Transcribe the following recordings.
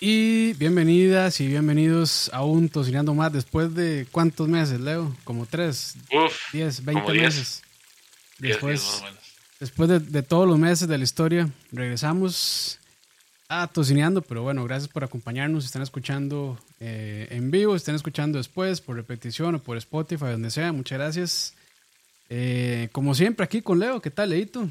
Y bienvenidas y bienvenidos a un Tocinando Más después de cuántos meses, Leo? Como tres, Uf, diez, veinte meses. diez, Después, diez más o menos. después de, de todos los meses de la historia, regresamos a Tocineando, pero bueno, gracias por acompañarnos. Si están escuchando eh, en vivo, si están escuchando después, por repetición o por Spotify, donde sea, muchas gracias. Eh, como siempre, aquí con Leo, ¿qué tal, Leito?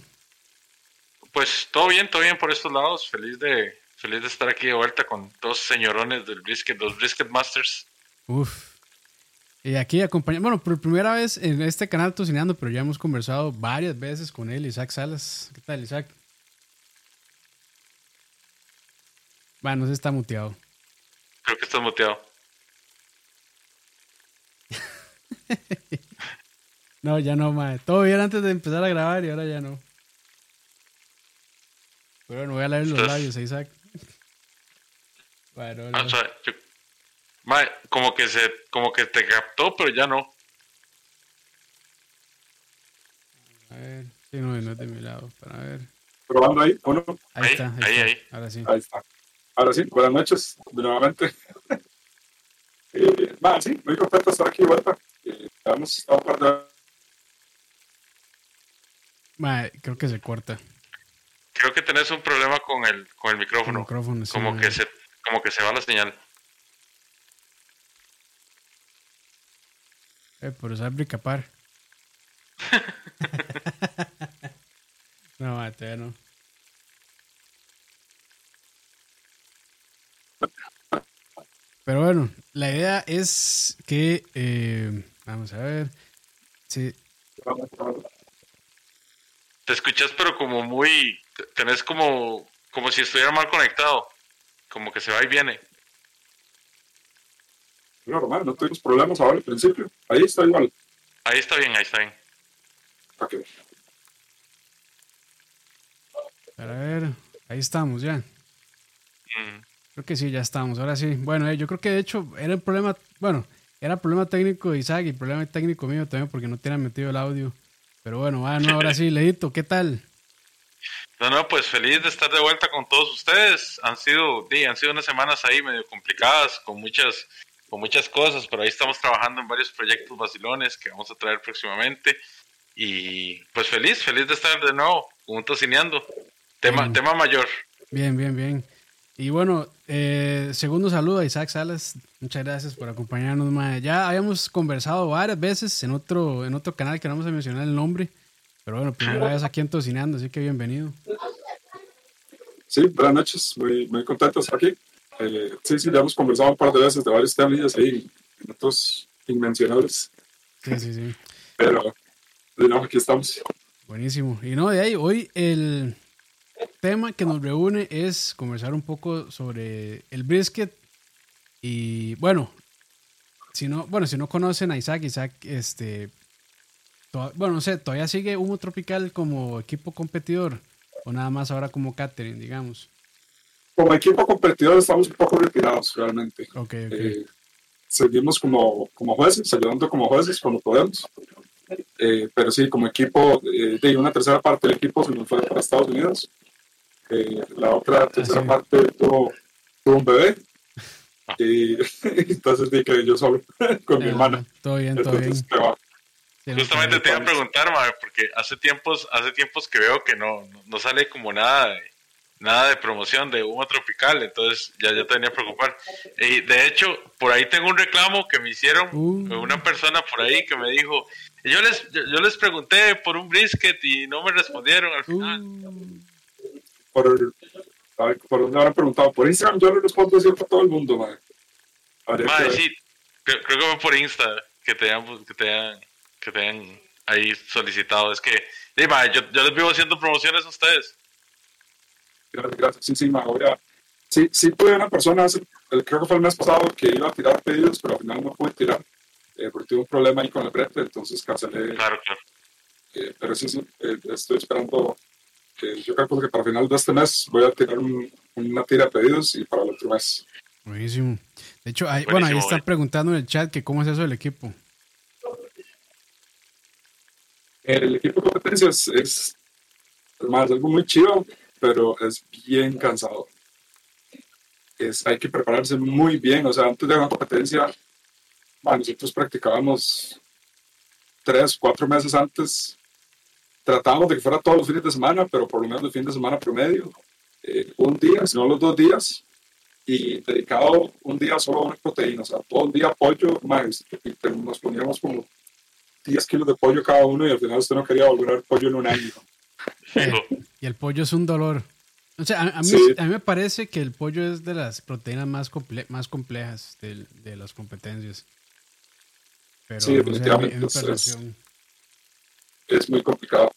Pues todo bien, todo bien por estos lados. Feliz de, feliz de estar aquí de vuelta con dos señorones del brisket, los brisket masters. Uf. Y aquí acompañamos, bueno, por primera vez en este canal Tocineando, pero ya hemos conversado varias veces con él, Isaac Salas. ¿Qué tal, Isaac? Bueno, se está muteado. Creo que estás muteado. No, ya no, mae. Todo bien antes de empezar a grabar y ahora ya no. Pero bueno, voy a leer los labios Isaac. Bueno, Ah, no. o sea, yo- Mae, como que se, como que te captó, pero ya no. a ver. Sí, no, no es de mi lado. Para ver. Probando ahí, uno. Ahí, Ahí, está. Ahí, ahí, está. ahí. Ahora sí. Ahí está. Ahora sí, buenas noches, nuevamente. eh, sí, muy contento de estar aquí de vuelta. Eh, hemos estado un par de Mae, creo que se corta. Creo que tenés un problema con el, con el El micrófono. micrófono. sí, como que se, como que se va la señal. Eh, por usar bricapar. no, mae, todavía no. Pero bueno, la idea es que. eh, vamos a ver. Sí, Te escuchas, pero como muy, tenés como, como si estuviera mal conectado. Como que se va y viene. normal, no tuvimos problemas ahora al principio. Ahí está igual. Ahí está bien, ahí está bien. Ok. para ver. Ahí estamos ya. Mm. Creo que sí, ya estamos. Ahora sí. Bueno, eh, yo creo que de hecho era el problema. Bueno, era problema técnico de Isaac y problema técnico mío también porque no tenía metido el audio. Pero bueno, bueno, ahora sí, Leito, ¿qué tal? No, no, pues feliz de estar de vuelta con todos ustedes. Han sido, sí, han sido unas semanas ahí medio complicadas, con muchas, con muchas cosas, pero ahí estamos trabajando en varios proyectos vacilones que vamos a traer próximamente. Y pues feliz, feliz de estar de nuevo juntos cineando. Tema, Mm. tema mayor. Bien, bien, bien. Y bueno, eh, segundo saludo a Isaac Salas. Muchas gracias por acompañarnos, mae. Ya habíamos conversado varias veces en otro, en otro canal que no vamos a mencionar el nombre. Pero bueno, primera vez aquí en Tocinando, así que bienvenido. Sí, buenas noches, muy, muy contento de estar aquí. Eh, sí, sí, ya hemos conversado un par de veces de varios temas ahí, en otros inmencionables. Sí, sí, sí. Pero, de nuevo, aquí estamos. Buenísimo. Y no, de ahí, hoy el tema que nos reúne es conversar un poco sobre el brisket. Y bueno, si no, bueno, si no conocen a Isaac, Isaac, este, bueno, no sé, todavía sigue Humo Tropical como equipo competidor o nada más ahora como catering, digamos. Como equipo competidor estamos un poco retirados realmente. Ok, ok. Eh, seguimos como, como jueces, ayudando como jueces cuando podemos. Eh, pero sí, como equipo, eh, de una tercera parte del equipo se nos fue para Estados Unidos. Eh, la otra tercera sí. parte tuvo, tuvo un bebé. Y entonces dije yo solo con mi Ah, hermana. Todo bien, todo bien. Justamente te iba a preguntar, mae, porque hace tiempos, hace tiempos que veo que no, no, sale como nada de, nada de promoción de humo tropical, entonces ya, ya te venía a preocupar. Y de hecho, por ahí tengo un reclamo que me hicieron Uh. una persona por ahí que me dijo, yo les, yo, yo les pregunté por un brisket y no me respondieron al final. Uh, Por, por dónde habrán preguntado. Por Instagram yo le respondo siempre a todo el mundo, madre. Que ver. sí, creo, creo que fue por Insta que te hayan, que te hayan, que te hayan ahí solicitado. Es que, sí, mae, yo, yo les vivo haciendo promociones a ustedes. Gracias, gracias. Sí, sí, ma, voy a- Sí, sí tuve una persona, hace- el- creo que fue el mes pasado, que iba a tirar pedidos, pero al final no pude tirar, eh, porque tuve un problema ahí con el brete, entonces cancelé. Claro, claro. eh, pero sí, sí, eh, estoy esperando, que yo calculo que para final de este mes voy a tirar un- una tira de pedidos y para el otro mes. buenísimo. De hecho, ahí, bueno, ahí están preguntando en el chat que cómo es eso del equipo. El equipo de competencia es, es más algo muy chido, pero es bien cansado. es, hay que prepararse muy bien. O sea, antes de una competencia, nosotros practicábamos tres, cuatro meses antes. Tratábamos de que fuera todos los fines de semana, pero por lo menos el fin de semana promedio. Eh, un día, si no los dos días, y dedicado un día solo a una proteína, o sea, todo el día pollo, más, nos poníamos como 10 kilos de pollo cada uno y al final usted no quería volver al pollo en un año. y el pollo es un dolor. O sea, a, mí, a mí me parece que el pollo es de las proteínas más, más complejas de, de las competencias. Pero, sí, definitivamente. es, muy complicado.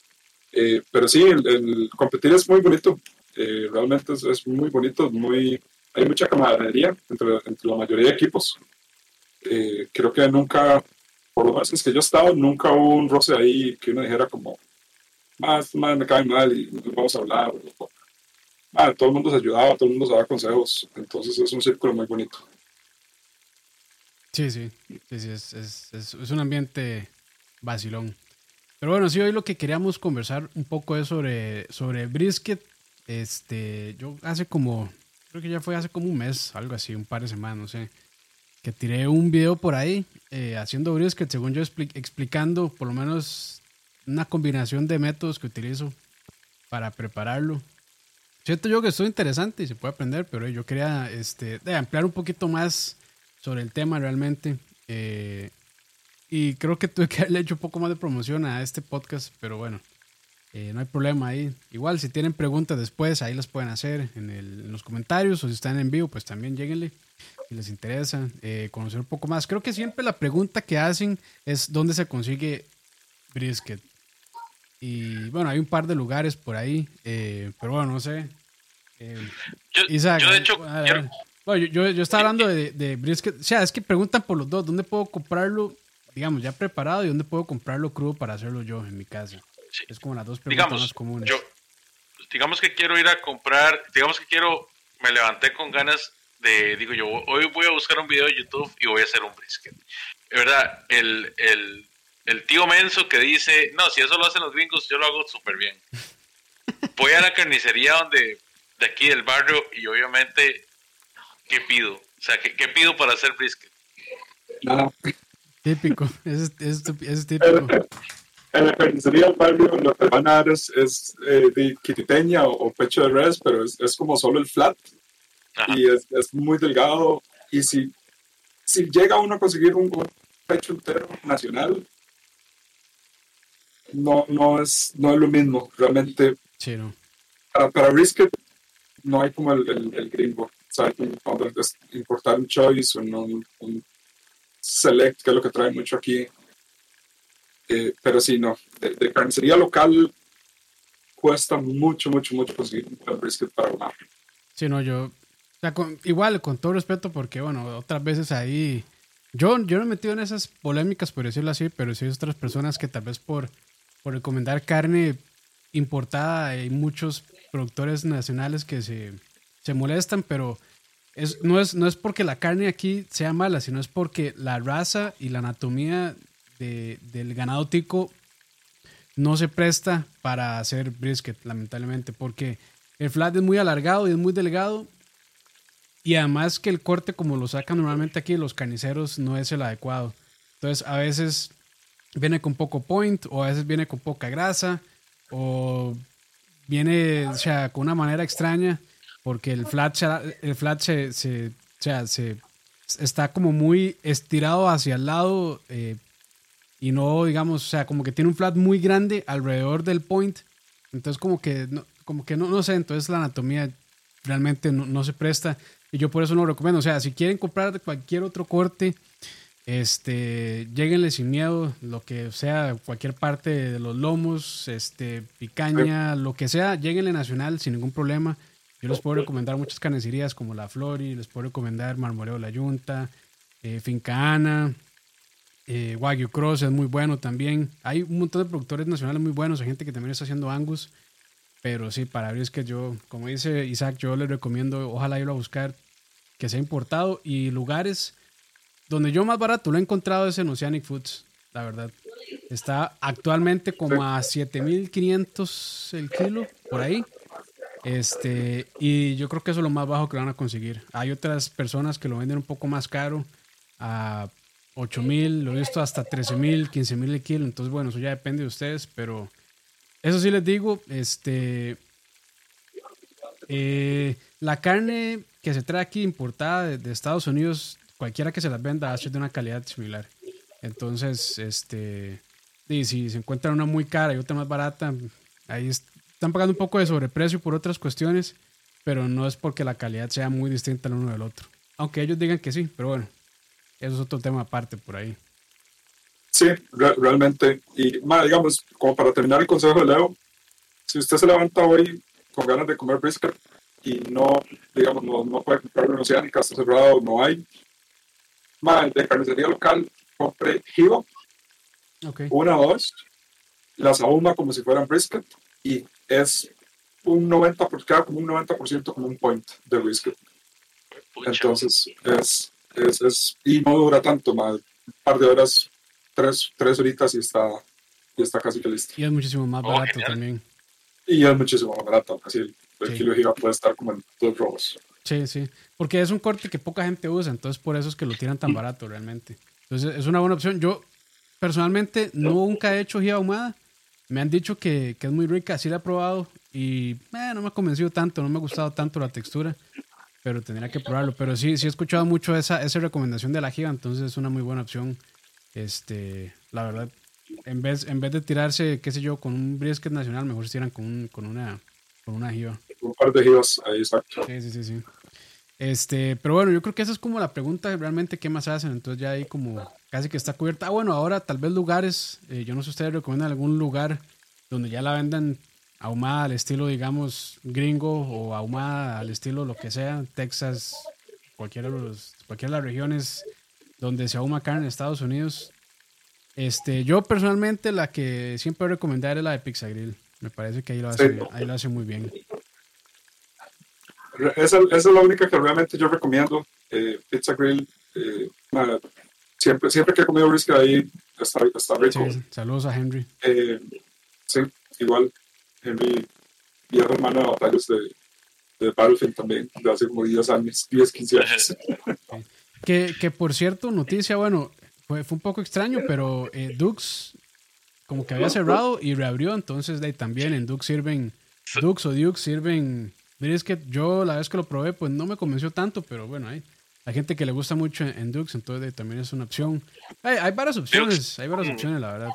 Eh, pero sí, el, competir es muy bonito. Eh, realmente es, es, muy bonito. Muy, hay mucha camaradería entre, entre la mayoría de equipos. Eh, creo que nunca, por lo es que yo he estado, nunca hubo un roce ahí que uno dijera como, más, más me cae mal y vamos a hablar todo el mundo se ayudaba, todo el mundo se daba consejos, entonces es un círculo muy bonito. Sí, sí, sí, sí es, es, es, un ambiente vacilón. Pero bueno, sí, hoy lo que queríamos conversar un poco es sobre, sobre brisket. Este, yo hace como, creo que ya fue hace como un mes, algo así, un par de semanas, no sé, que tiré un video por ahí eh, haciendo brisket, según yo explicando por lo menos una combinación de métodos que utilizo para prepararlo. Siento yo que esto es interesante y se puede aprender, pero yo quería este, ampliar un poquito más sobre el tema realmente. Eh, y creo que tuve que haberle hecho un poco más de promoción a este podcast, pero bueno, eh, no hay problema ahí. Igual, si tienen preguntas después, ahí las pueden hacer en, los comentarios o si están en vivo, pues también lleguenle si les interesa eh, conocer un poco más. Creo que siempre la pregunta que hacen es dónde se consigue brisket. Y bueno, hay un par de lugares por ahí, eh, pero bueno, no sé. Eh, yo, de hecho, bueno, yo, yo, estaba hablando de, de, brisket. O sea, es que preguntan por los dos, ¿dónde puedo comprarlo, digamos, ya preparado y dónde puedo comprarlo crudo para hacerlo yo en mi casa? Es como las dos preguntas más comunes. Yo, digamos que quiero ir a comprar, digamos que quiero, me levanté con ganas de, digo yo, hoy voy a buscar un video de YouTube y voy a hacer un brisket. De verdad, el, el el tío menso que dice, no, si eso lo hacen los gringos, yo lo hago súper bien. Voy a la carnicería donde, de aquí del barrio, y obviamente, ¿qué pido? O sea, ¿qué, pido para hacer brisket? Nada. Típico, es, es, típico. En la carnicería del barrio lo que van a dar es, eh, de quititeña o, pecho de res, pero es, como solo el flat. Y es, muy delgado. Y si, si llega uno a conseguir un, un pecho entero nacional, no, no, es, no es lo mismo. Realmente, sí, no. para, para brisket no hay como el, el, gringo. O sea, cuando importar un choice o un, un, select, que es lo que trae mucho aquí. Eh, pero sí, no. De, carnicería local cuesta mucho, mucho, mucho conseguir un brisket para una. Sí, no, yo. Igual, con todo respeto, porque bueno, otras veces ahí. Yo, yo no he metido en esas polémicas, por decirlo así, pero sí hay otras personas que tal vez por por recomendar carne importada. Hay muchos productores nacionales que se, molestan, pero es, no, es, no es porque la carne aquí sea mala, sino es porque la raza y la anatomía del ganado tico no se presta para hacer brisket, lamentablemente, porque el flat es muy alargado y es muy delgado. Y además que el corte como lo sacan normalmente aquí los carniceros no es el adecuado. Entonces a veces viene con poco point o a veces viene con poca grasa o viene o sea, con una manera extraña porque el flat, el flat se, se, está como muy estirado hacia el lado eh, y no, digamos, o sea, como que tiene un flat muy grande alrededor del point. Entonces como que no, como que no, no sé, entonces la anatomía realmente no, no se presta y yo por eso no lo recomiendo. O sea, si quieren comprar cualquier otro corte, este, lleguenle sin miedo, lo que sea, cualquier parte de los lomos, este, picaña, lo que sea, lleguenle nacional sin ningún problema. Yo les puedo recomendar muchas carnicerías como La Flori, les puedo recomendar Marmoreo La Yunta, eh, Finca Ana, eh, Wagyu Cross es muy bueno también. Hay un montón de productores nacionales muy buenos, hay gente que también está haciendo Angus, pero sí, para abrir es que yo, como dice Isaac, yo les recomiendo, ojalá irlo a buscar que sea importado y lugares donde yo más barato lo he encontrado es en Oceanic Foods, la verdad. Está actualmente como a 7500 el kilo, por ahí. Este, y yo creo que eso es lo más bajo que van a conseguir. Hay otras personas que lo venden un poco más caro, a 8 mil, lo he visto hasta 13 mil, 15 mil el kilo. Entonces, bueno, eso ya depende de ustedes, pero eso sí les digo, este, eh, la carne que se trae aquí importada de, Estados Unidos, cualquiera que se las venda, hace de una calidad similar. Entonces, este, y si se encuentra una muy cara y otra más barata, ahí están pagando un poco de sobreprecio por otras cuestiones, pero no es porque la calidad sea muy distinta el uno del otro. Aunque ellos digan que sí, pero bueno, eso es otro tema aparte por ahí. Sí, realmente. Y, digamos, como para terminar el consejo de Leo, si usted se levanta hoy con ganas de comer brisket y no, digamos, no, no puede comprar una oceánica, está cerrado, no hay, madre, de carnicería local, compre jibo, okay. una o dos, las ahuma como si fueran brisket y es un 90%, queda como un 90% como un point de brisket. Entonces, es, es, es, y no dura tanto, más un par de horas, tres, tres horitas y está, y está casi que listo. Y es muchísimo más oh, barato también. Y es muchísimo más barato, así el, kilo de giga puede estar como en dos robos. Sí, sí, porque es un corte que poca gente usa, entonces por eso es que lo tiran tan barato realmente. Entonces es una buena opción. Yo personalmente nunca he hecho giga ahumada, me han dicho que, que, es muy rica, sí la he probado y eh, no me ha convencido tanto, no me ha gustado tanto la textura, pero tendría que probarlo. Pero sí, sí he escuchado mucho esa, esa recomendación de la Giga, entonces es una muy buena opción. Este, la verdad, en vez, en vez de tirarse, qué sé yo, con un brisket nacional, mejor se tiran con, un, con una con una Giga. Par de Givas, ahí exacto. Sí, sí, sí, sí. Este, pero bueno, yo creo que esa es como la pregunta realmente qué más hacen. Entonces ya ahí como casi que está cubierta. Ah, bueno, ahora tal vez lugares, eh, yo no sé si ustedes recomiendan algún lugar donde ya la vendan ahumada al estilo, digamos, gringo o ahumada al estilo lo que sea, Texas, cualquiera de, los, cualquiera de las regiones donde se ahuma carne en Estados Unidos. Este, yo personalmente la que siempre recomendar es la de Pizza Grill. Me parece que ahí lo hace, ahí lo hace muy bien. Esa, es la única que realmente yo recomiendo. Eh, Pizza Grill, eh, siempre, siempre que he comido brisket ahí está, está rico. saludos a Henry. Eh, sí, igual. Henry, viejo hermano de batallas de, de Battlefield también, de hace como 10 años, 10, 15 años. que, que por cierto, noticia, bueno, fue, fue un poco extraño, pero eh, Dux como que había cerrado y reabrió, entonces de ahí también en Dux sirven, Dux o Dux sirven brisket. Yo la vez que lo probé, pues no me convenció tanto, pero bueno, hay, hay gente que le gusta mucho en, Dux, entonces también es una opción. Hay, hay varias opciones, hay varias opciones, la verdad.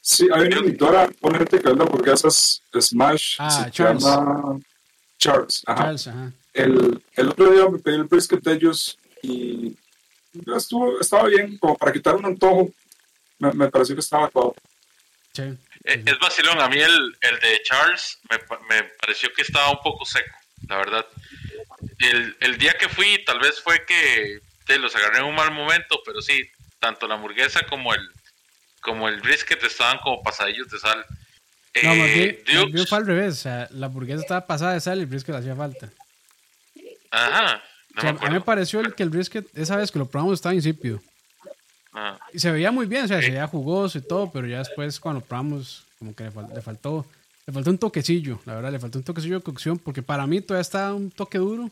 Sí, hay una editora, gente que vende hamburguesas Smash, ah, se Charles. llama Charles. Ajá. Charles ajá. El, el, otro día me pedí el brisket de ellos y estuvo, estaba bien, como para quitar un antojo, me, me pareció que estaba adecuado. Eh, es vacilón. A mí el, el de Charles me, me, pareció que estaba un poco seco, la verdad. El, el día que fui, tal vez fue que te los agarré en un mal momento, pero sí, tanto la hamburguesa como el, como el brisket estaban como pasadillos de sal. No, más bien, eh, fue al revés. O sea, la hamburguesa estaba pasada de sal y el brisket hacía falta. Ajá. a mí me pareció el que el brisket, esa vez que lo probamos, estaba insípido. Y se veía muy bien, o sea, se veía jugoso y todo, pero ya después cuando probamos, como que le, faltó le faltó un toquecillo, la verdad, le faltó un toquecillo de cocción, porque para mí todavía estaba un toque duro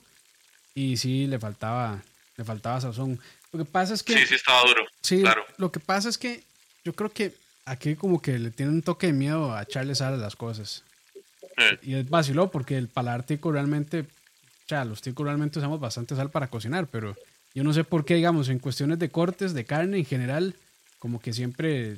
y sí le faltaba, le faltaba sazón. Lo que pasa es que... Sí, sí estaba duro. Sí, claro. Lo que pasa es que yo creo que aquí como que le tiene un toque de miedo a echarle sal a las cosas. Y es vaciló porque el paladar tico realmente, o sea, los ticos realmente usamos bastante sal para cocinar, pero yo no sé por qué, digamos, en cuestiones de cortes, de carne en general, como que siempre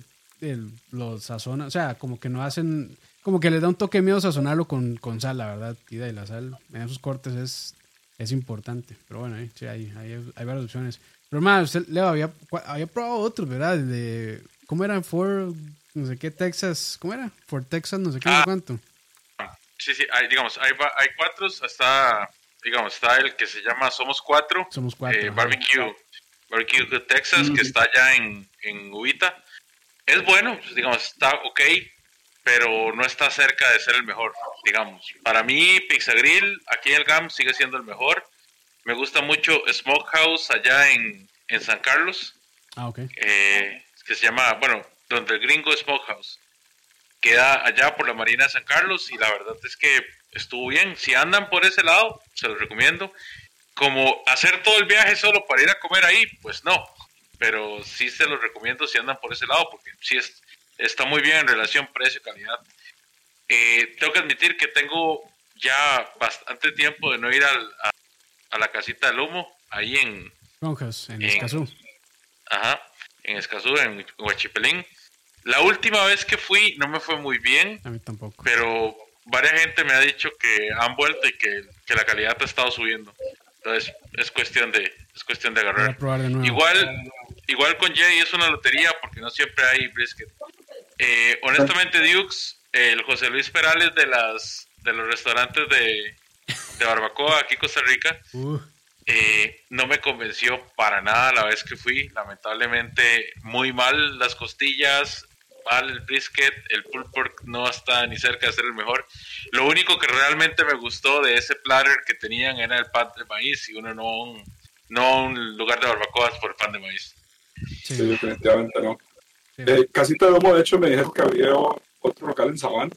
los sazonan, o sea, como que no hacen, como que les da un toque miedo sazonarlo con, con sal, la verdad. Y de la sal en esos cortes es, es importante. Pero bueno, sí, hay, hay, hay varias opciones. Pero más, usted, Leo, había, había probado otros, ¿verdad? De, ¿Cómo era? For, no sé qué, Texas, ¿cómo era? For Texas, no sé qué, no sé ah. cuánto. Sí, sí, hay, digamos, hay, hay cuatro, hasta digamos, está el que se llama Somos Cuatro. Somos Cuatro. Eh, barbecue, Barbecue Texas, que está allá en, en Ubita. Es bueno, pues, digamos, está ok, pero no está cerca de ser el mejor, digamos. Para mí, Pizza Grill, aquí en el GAM, sigue siendo el mejor. Me gusta mucho Smokehouse allá en, en San Carlos. Ah, ok. Eh, que se llama, bueno, donde el gringo Smokehouse. Queda allá por la Marina de San Carlos y la verdad es que estuvo bien. Si andan por ese lado, se los recomiendo. Como hacer todo el viaje solo para ir a comer ahí, pues no. Pero sí se los recomiendo si andan por ese lado, porque sí es, está muy bien en relación precio-calidad. Eh, tengo que admitir que tengo ya bastante tiempo de no ir al, a, la casita del humo, ahí en... en, Escazú. Ajá, en Escazú, en Huachipelín. La última vez que fui no me fue muy bien. A mí tampoco. Pero varias gente me ha dicho que han vuelto y que, que la calidad ha estado subiendo. Entonces es cuestión de, es cuestión de agarrar. Igual, igual con Jay es una lotería porque no siempre hay brisket. Eh, honestamente, Dukes, el José Luis Perales de las de los restaurantes de, de barbacoa aquí en Costa Rica, uh. eh, no me convenció para nada la vez que fui. Lamentablemente, muy mal las costillas, mal el brisket, el pulled pork no está ni cerca de ser el mejor. Lo único que realmente me gustó de ese platter que tenían era el pan de maíz y uno no un, no un lugar de barbacoas por el pan de maíz. Sí, definitivamente no. Eh, casi todo de hecho, me dijeron que había otro local en Sabana.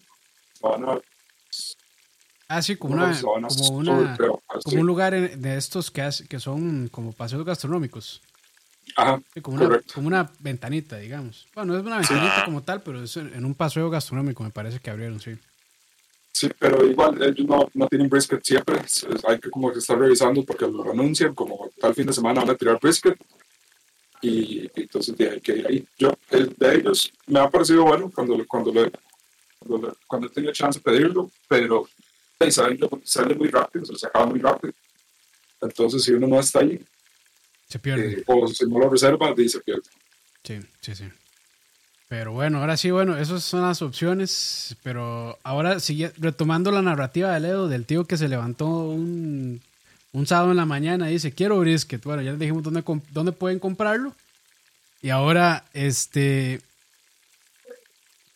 Sabana Ah, sí, como, una, como, una, como un lugar de estos que, que son como paseos gastronómicos. Ajá, como, una, como, una, ventanita, digamos. Bueno, no es una ventanita como tal, pero es en un paseo gastronómico, me parece que abrieron, sí. Sí, pero igual ellos no, no tienen brisket siempre. Hay que como que estar revisando porque lo anuncian, como tal fin de semana van a tirar brisket. Y, entonces hay que ir ahí. Yo, el de ellos me ha parecido bueno cuando, cuando, le, cuando, cuando he tenido chance de pedirlo, pero sale, sale muy rápido, se acaba muy rápido. Entonces, si uno no está ahí, se pierde. Eh, o si no lo reserva, se pierde. Sí, sí, sí. Pero bueno, ahora sí, bueno, esas son las opciones. Pero ahora sigue retomando la narrativa de Leo, del tío que se levantó un, un sábado en la mañana y dice, quiero brisket. Bueno, ya les dijimos dónde, dónde pueden comprarlo. Y ahora, este,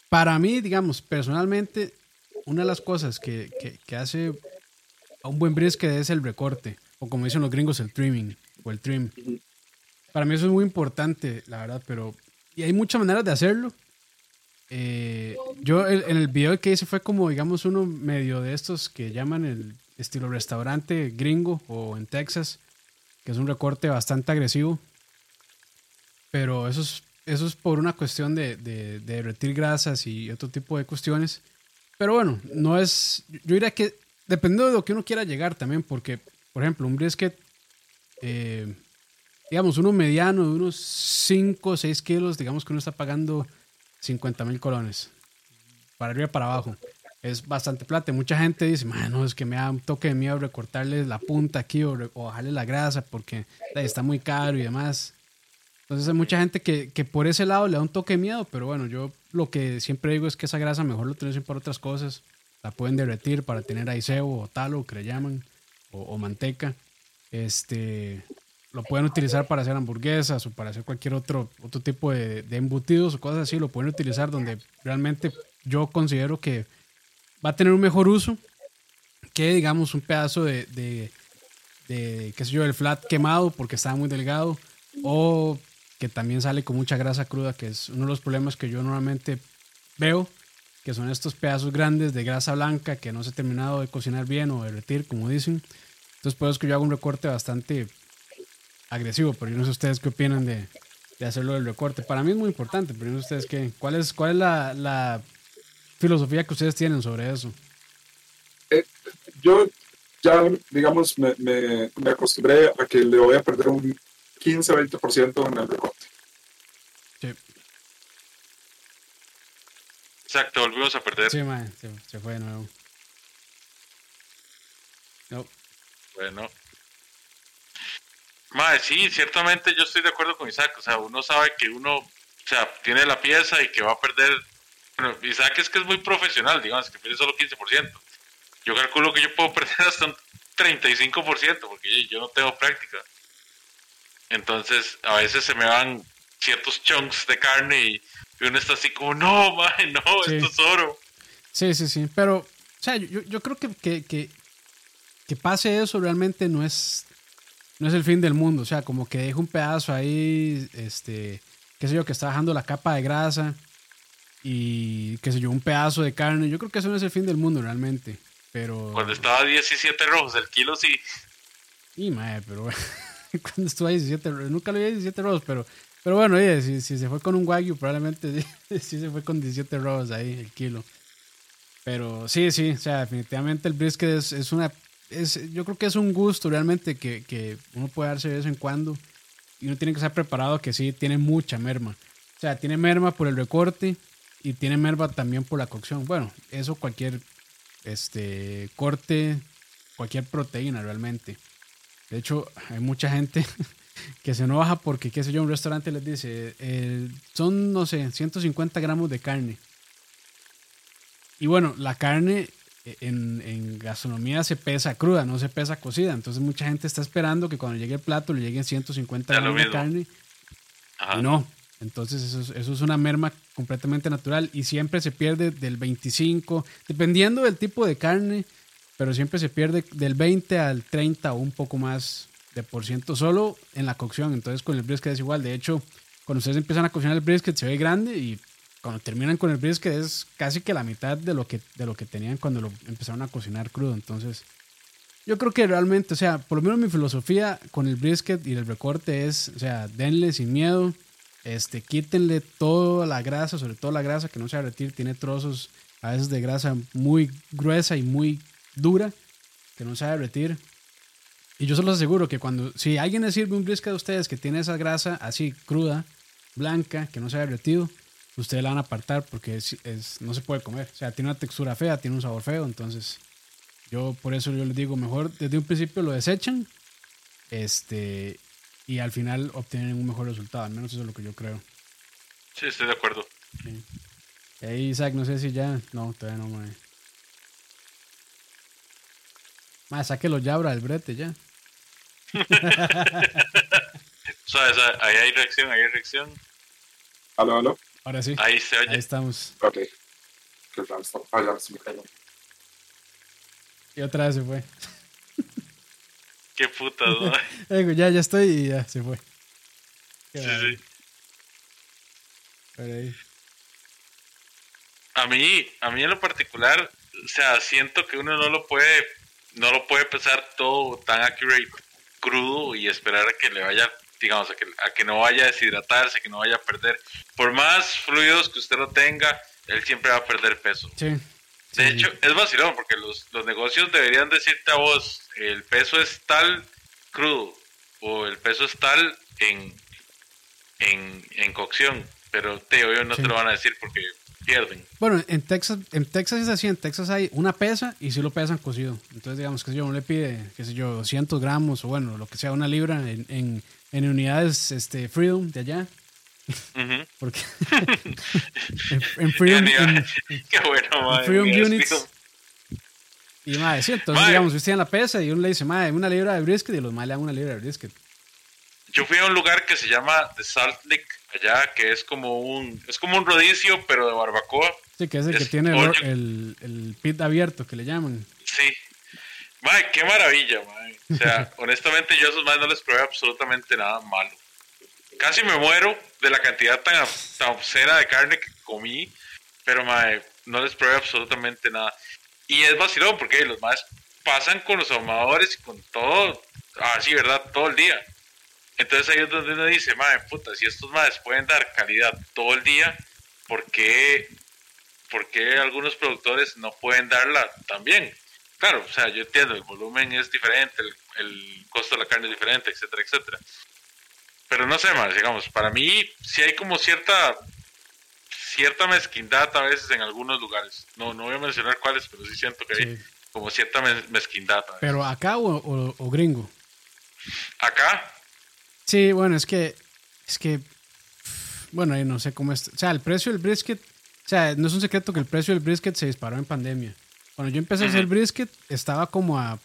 para mí, digamos, personalmente, una de las cosas que, que, hace a un buen brisket es el recorte, o como dicen los gringos, el trimming o el trim. Para mí eso es muy importante, la verdad, pero y hay muchas maneras de hacerlo. Eh, yo en el video que hice fue como, digamos, uno medio de estos que llaman el estilo restaurante gringo o en Texas, que es un recorte bastante agresivo. Pero eso es, eso es por una cuestión de, de, de derretir grasas y otro tipo de cuestiones. Pero bueno, no es. Yo diría que dependiendo de lo que uno quiera llegar también, porque, por ejemplo, un brisket, eh, digamos, uno mediano de unos 5 o 6 kilos, digamos que uno está pagando 50 mil colones, para arriba y para abajo. Es bastante plata. Mucha gente dice, no, es que me da un toque de miedo recortarle la punta aquí o, o bajarle la grasa porque está muy caro y demás. Entonces hay mucha gente que, que, por ese lado le da un toque de miedo, pero bueno, yo lo que siempre digo es que esa grasa mejor lo utilizan para otras cosas. La pueden derretir para tener aiseo o talo, que le llaman, o, manteca. Este, lo pueden utilizar para hacer hamburguesas o para hacer cualquier otro, otro tipo de, de, embutidos o cosas así. Lo pueden utilizar donde realmente yo considero que va a tener un mejor uso que, digamos, un pedazo de, de, de qué sé yo, el flat quemado porque estaba muy delgado o que también sale con mucha grasa cruda, que es uno de los problemas que yo normalmente veo, que son estos pedazos grandes de grasa blanca que no se ha terminado de cocinar bien o derretir, como dicen. Entonces, por eso es que yo hago un recorte bastante agresivo, pero yo no sé ustedes qué opinan de, de hacerlo del recorte. Para mí es muy importante, pero yo no sé ustedes qué. ¿Cuál es, cuál es la, la filosofía que ustedes tienen sobre eso? Eh, yo ya, digamos, me, me, me acostumbré a que le voy a perder un 15-20% en el recorte. Sí. Exacto, volvimos a perder. Sí, man, se, fue de nuevo. No. Bueno. Madre, sí, ciertamente yo estoy de acuerdo con Isaac. O sea, uno sabe que uno, o sea, tiene la pieza y que va a perder. Bueno, Isaac es que es muy profesional, digamos, que pierde solo 15%. Yo calculo que yo puedo perder hasta un 35% porque yo no tengo práctica. Entonces, a veces se me van ciertos chunks de carne y, uno está así como, no, man, no, esto es oro. Sí, sí, sí. Pero, o sea, yo, yo creo que, que, que, que, pase eso realmente no es, no es el fin del mundo. O sea, como que deja un pedazo ahí, este, qué sé yo, que está bajando la capa de grasa y, qué sé yo, un pedazo de carne. Yo creo que eso no es el fin del mundo realmente. Pero. Cuando estaba a 17 rojos el kilo, sí. Y madre, pero cuando estuvo a 17, nunca lo vi a 17 rojos, pero, pero bueno, oye, si, si se fue con un Wagyu, probablemente sí, sí se fue con 17 rojos ahí el kilo. Pero sí, sí, o sea, definitivamente el brisket es, es una. Es, yo creo que es un gusto realmente que, que uno puede darse de vez en cuando y uno tiene que estar preparado que sí, tiene mucha merma. O sea, tiene merma por el recorte y tiene merma también por la cocción. Bueno, eso cualquier este corte, cualquier proteína realmente. De hecho, hay mucha gente que se enoja porque, qué sé yo, un restaurante les dice, eh, son, no sé, 150 gramos de carne. Y bueno, la carne en, en, gastronomía se pesa cruda, no se pesa cocida. Entonces mucha gente está esperando que cuando llegue el plato le lleguen 150 gramos de carne. Ajá. Y no. Entonces eso es, eso es, una merma completamente natural y siempre se pierde del 25, dependiendo del tipo de carne, pero siempre se pierde del 20 al 30 o un poco más de por ciento solo en la cocción. Entonces con el brisket es igual. De hecho, cuando ustedes empiezan a cocinar el brisket se ve grande y cuando terminan con el brisket es casi que la mitad de lo que, de lo que tenían cuando lo empezaron a cocinar crudo. Entonces, yo creo que realmente, o sea, por lo menos mi filosofía con el brisket y el recorte es, o sea, denle sin miedo, este, quítenle toda la grasa, sobre todo la grasa que no se derretir, tiene trozos a veces de grasa muy gruesa y muy dura que no se derretir. Y yo se los aseguro que cuando, si alguien les sirve un brisket a ustedes que tiene esa grasa así cruda, blanca, que no se ha derretido, ustedes la van a apartar porque es, es, no se puede comer. O sea, tiene una textura fea, tiene un sabor feo. Entonces, yo por eso yo les digo, mejor desde un principio lo desechan este, y al final obtienen un mejor resultado. Al menos eso es lo que yo creo. Sí, estoy de acuerdo. Sí. Hey, Isaac, no sé si ya. No, todavía no, mae. Mae, sáquelo ya, bro, el brete ya. o sea, ahí hay reacción, ahí hay reacción. Aló, aló. Ahora sí. Ahí se oye. Ahí estamos. Ok. Cayó. Y otra vez se fue. Qué puta, ¿no? Digo, ya, ya estoy y ya se fue. Qué sí, sí. Por ahí. A mí, a mí en lo particular, o sea, siento que uno no lo puede, no lo puede pensar todo tan accurate, crudo y esperar a que le vaya, digamos, a que, a que no vaya a deshidratarse, que no vaya a perder. Por más fluidos que usted lo tenga, él siempre va a perder peso. Sí. De Sí. hecho, es vacilón porque los, los negocios deberían decirte a vos, el peso es tal crudo o el peso es tal en, en, en cocción, pero te obvio no Sí. te lo van a decir porque pierden. Bueno, en Texas, en Texas es así, en Texas hay una pesa y sí lo pesan cocido. Entonces, digamos que yo uno le pide, qué sé yo, 200 gramos o bueno, lo que sea, una libra en, en, en unidades este, Freedom de allá. Porque en, en Freedom, en- Qué bueno, madre. Freedom Units. Freedom. y madre, sí, entonces digamos, usted en la pesa y uno le dice, madre, una libra de brisket y los madres le dan una libra de brisket. Yo fui a un lugar que se llama The Salt Lick, allá, que es como un, es como un rodicio, pero de barbacoa. Sí, que es el que tiene el, el pit abierto, que le llaman. Sí. Mae, qué maravilla, mae. O sea, honestamente yo a esos más no les probé absolutamente nada malo. Casi me muero de la cantidad tan, tan obscena de carne que comí, pero mae, no les probé absolutamente nada. Y es vacilón porque los más pasan con los ahumadores y con todo, así, ¿verdad? Todo el día. Entonces ahí es donde uno dice, madre puta, si estos madres pueden dar calidad todo el día, ¿por qué, por qué algunos productores no pueden darla también? Claro, o sea, yo entiendo, el volumen es diferente, el, el costo de la carne es diferente, etcétera, etcétera. Pero no sé más, digamos, para mí sí hay como cierta cierta mezquindad a veces en algunos lugares. No, no voy a mencionar cuáles, pero sí siento que hay Sí. como cierta mez- mezquindad. a. Pero acá o, o- o gringo. Acá, Sí, bueno, es que, es que, bueno, yo no sé cómo es. O sea, el precio del brisket, o sea, no es un secreto que el precio del brisket se disparó en pandemia. Cuando yo empecé a hacer brisket, estaba como a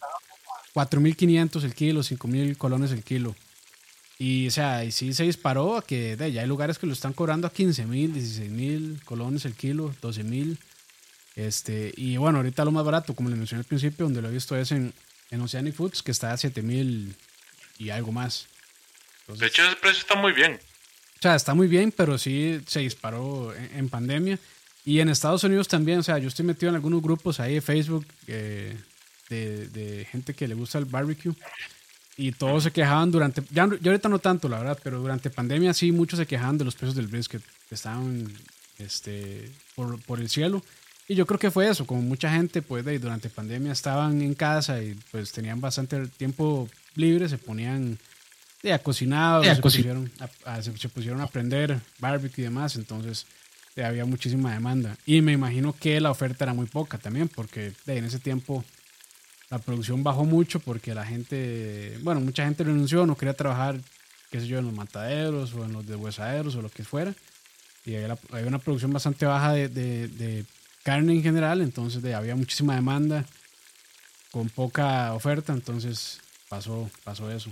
4.500 el kilo, 5.000 colones el kilo. Y, o sea, y sí se disparó a que de, ya hay lugares que lo están cobrando a 15.000, 16.000 colones el kilo, 12.000. Este, y bueno, ahorita lo más barato, como les mencioné al principio, donde lo he visto es en, en Oceanic Foods, que está a 7.000 y algo más. de hecho ese precio está muy bien. O sea, está muy bien, pero sí se disparó en, en pandemia. Y en Estados Unidos también, o sea, yo estoy metido en algunos grupos ahí de Facebook eh, de, de, gente que le gusta el barbecue. Y todos se quejaban durante, ya, yo ahorita no tanto, la verdad, pero durante pandemia sí, muchos se quejaban de los precios del brisket, que estaban este, por, por el cielo. Y yo creo que fue eso, como mucha gente, pues, de, durante pandemia estaban en casa y pues tenían bastante tiempo libre, se ponían a cocinar, se, pusieron a, se, pusieron a aprender barbecue y demás, entonces había muchísima demanda. Y me imagino que la oferta era muy poca también, porque en ese tiempo la producción bajó mucho porque la gente, bueno, mucha gente renunció, no quería trabajar, qué sé yo, en los mataderos o en los deshuesaderos o lo que fuera. Y había, una producción bastante baja de, de carne en general, entonces de, había muchísima demanda con poca oferta, entonces pasó, pasó eso.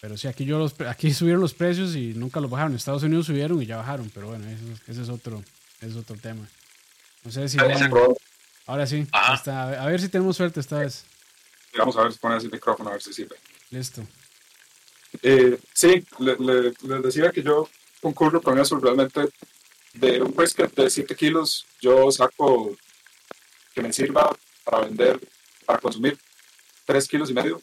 Pero sí, aquí, yo los, aquí subieron los precios y nunca los bajaron. En Estados Unidos subieron y ya bajaron, pero bueno, ese es otro, es otro tema. No sé si... ahora sí, a ver si tenemos suerte esta vez. Vamos a ver si pones el micrófono, a ver si sirve. Listo. Eh, sí, les le, decía que yo concurro con eso realmente de un brisket de 7 kilos, yo saco que me sirva para vender, para consumir 3 kilos y medio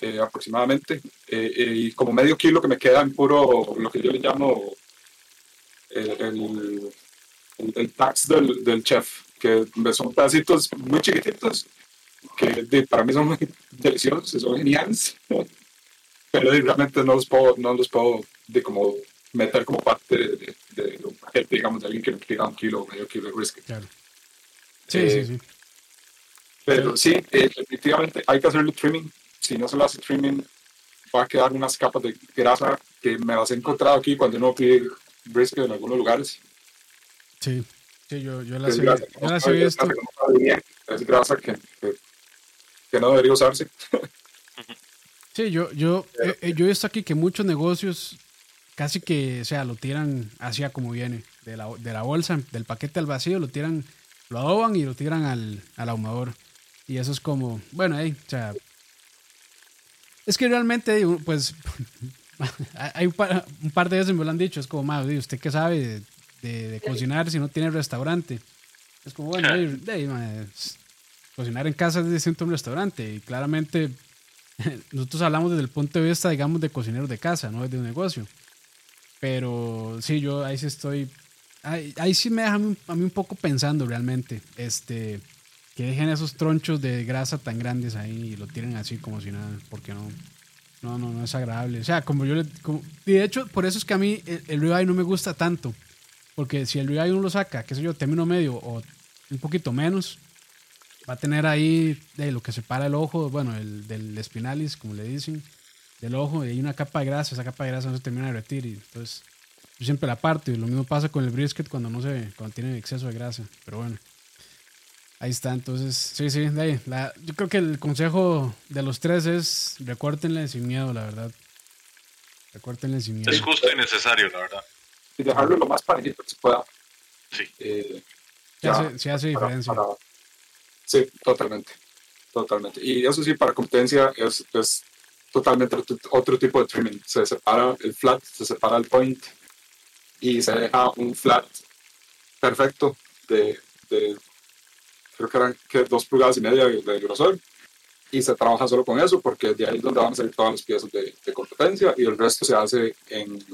eh, aproximadamente, eh, eh, y como medio kilo que me queda en puro, lo que yo le llamo el, el, tax del, del, chef, que son pedacitos muy chiquititos, que para mí son muy deliciosos, son geniales, pero realmente no los puedo, no los puedo de como meter como parte de, de, un paquete, digamos, de alguien que tira un kilo o medio kilo de brisket. Claro. Sí, sí, eh, sí. Pero sí, eh, definitivamente hay que hacerle trimming. Si no se lo hace trimming, va a quedar unas capas de grasa que me las he encontrado aquí cuando uno pide brisket en algunos lugares. Sí, sí yo, yo las, he, yo las he visto. Es grasa que, que, no debería usarse. Sí, yo, yo, eh, yo he visto aquí que muchos negocios casi que, o sea, lo tiran así como viene, de la, de la bolsa, del paquete al vacío, lo tiran, lo adoban y lo tiran al, al ahumador. Y eso es como, bueno, ahí, o sea, es que realmente, pues, hay un par, de veces me lo han dicho, es como, más, ¿usted qué sabe de, cocinar si no tiene restaurante? Es como, bueno, cocinar en casa es distinto a un restaurante y claramente nosotros hablamos desde el punto de vista, digamos, de cocinero de casa, no de un negocio. Pero sí, yo ahí sí estoy. Ahí, ahí sí me deja a mí, un poco pensando realmente. Este. Que dejen esos tronchos de grasa tan grandes ahí y lo tiren así como si nada. Porque no. No, no, no es agradable. O sea, como yo le. y de hecho, por eso es que a mí el, el ribeye no me gusta tanto. Porque si el ribeye uno lo saca, qué sé yo, término medio o un poquito menos, va a tener ahí de lo que separa el ojo, bueno, el del espinalis, como le dicen del ojo y hay una capa de grasa, esa capa de grasa no se termina de y entonces yo siempre la parto y lo mismo pasa con el brisket cuando no se cuando tiene exceso de grasa, pero bueno. Ahí está, entonces, sí, sí, de ahí. La, yo creo que el consejo de los tres es recórtenle sin miedo, la verdad. Recórtenle sin miedo. Es justo y necesario, la verdad. Y dejarlo lo más parejito que se pueda. Sí. Eh, se hace, diferencia. sí, totalmente. Totalmente. Y eso sí, para competencia es, es totalmente otro tipo de trimming. Se separa el flat, se separa el point y se deja un flat perfecto de, creo que eran que dos pulgadas y media de, grosor y se trabaja solo con eso porque de ahí es donde van a salir todas las piezas de, competencia y el resto se hace en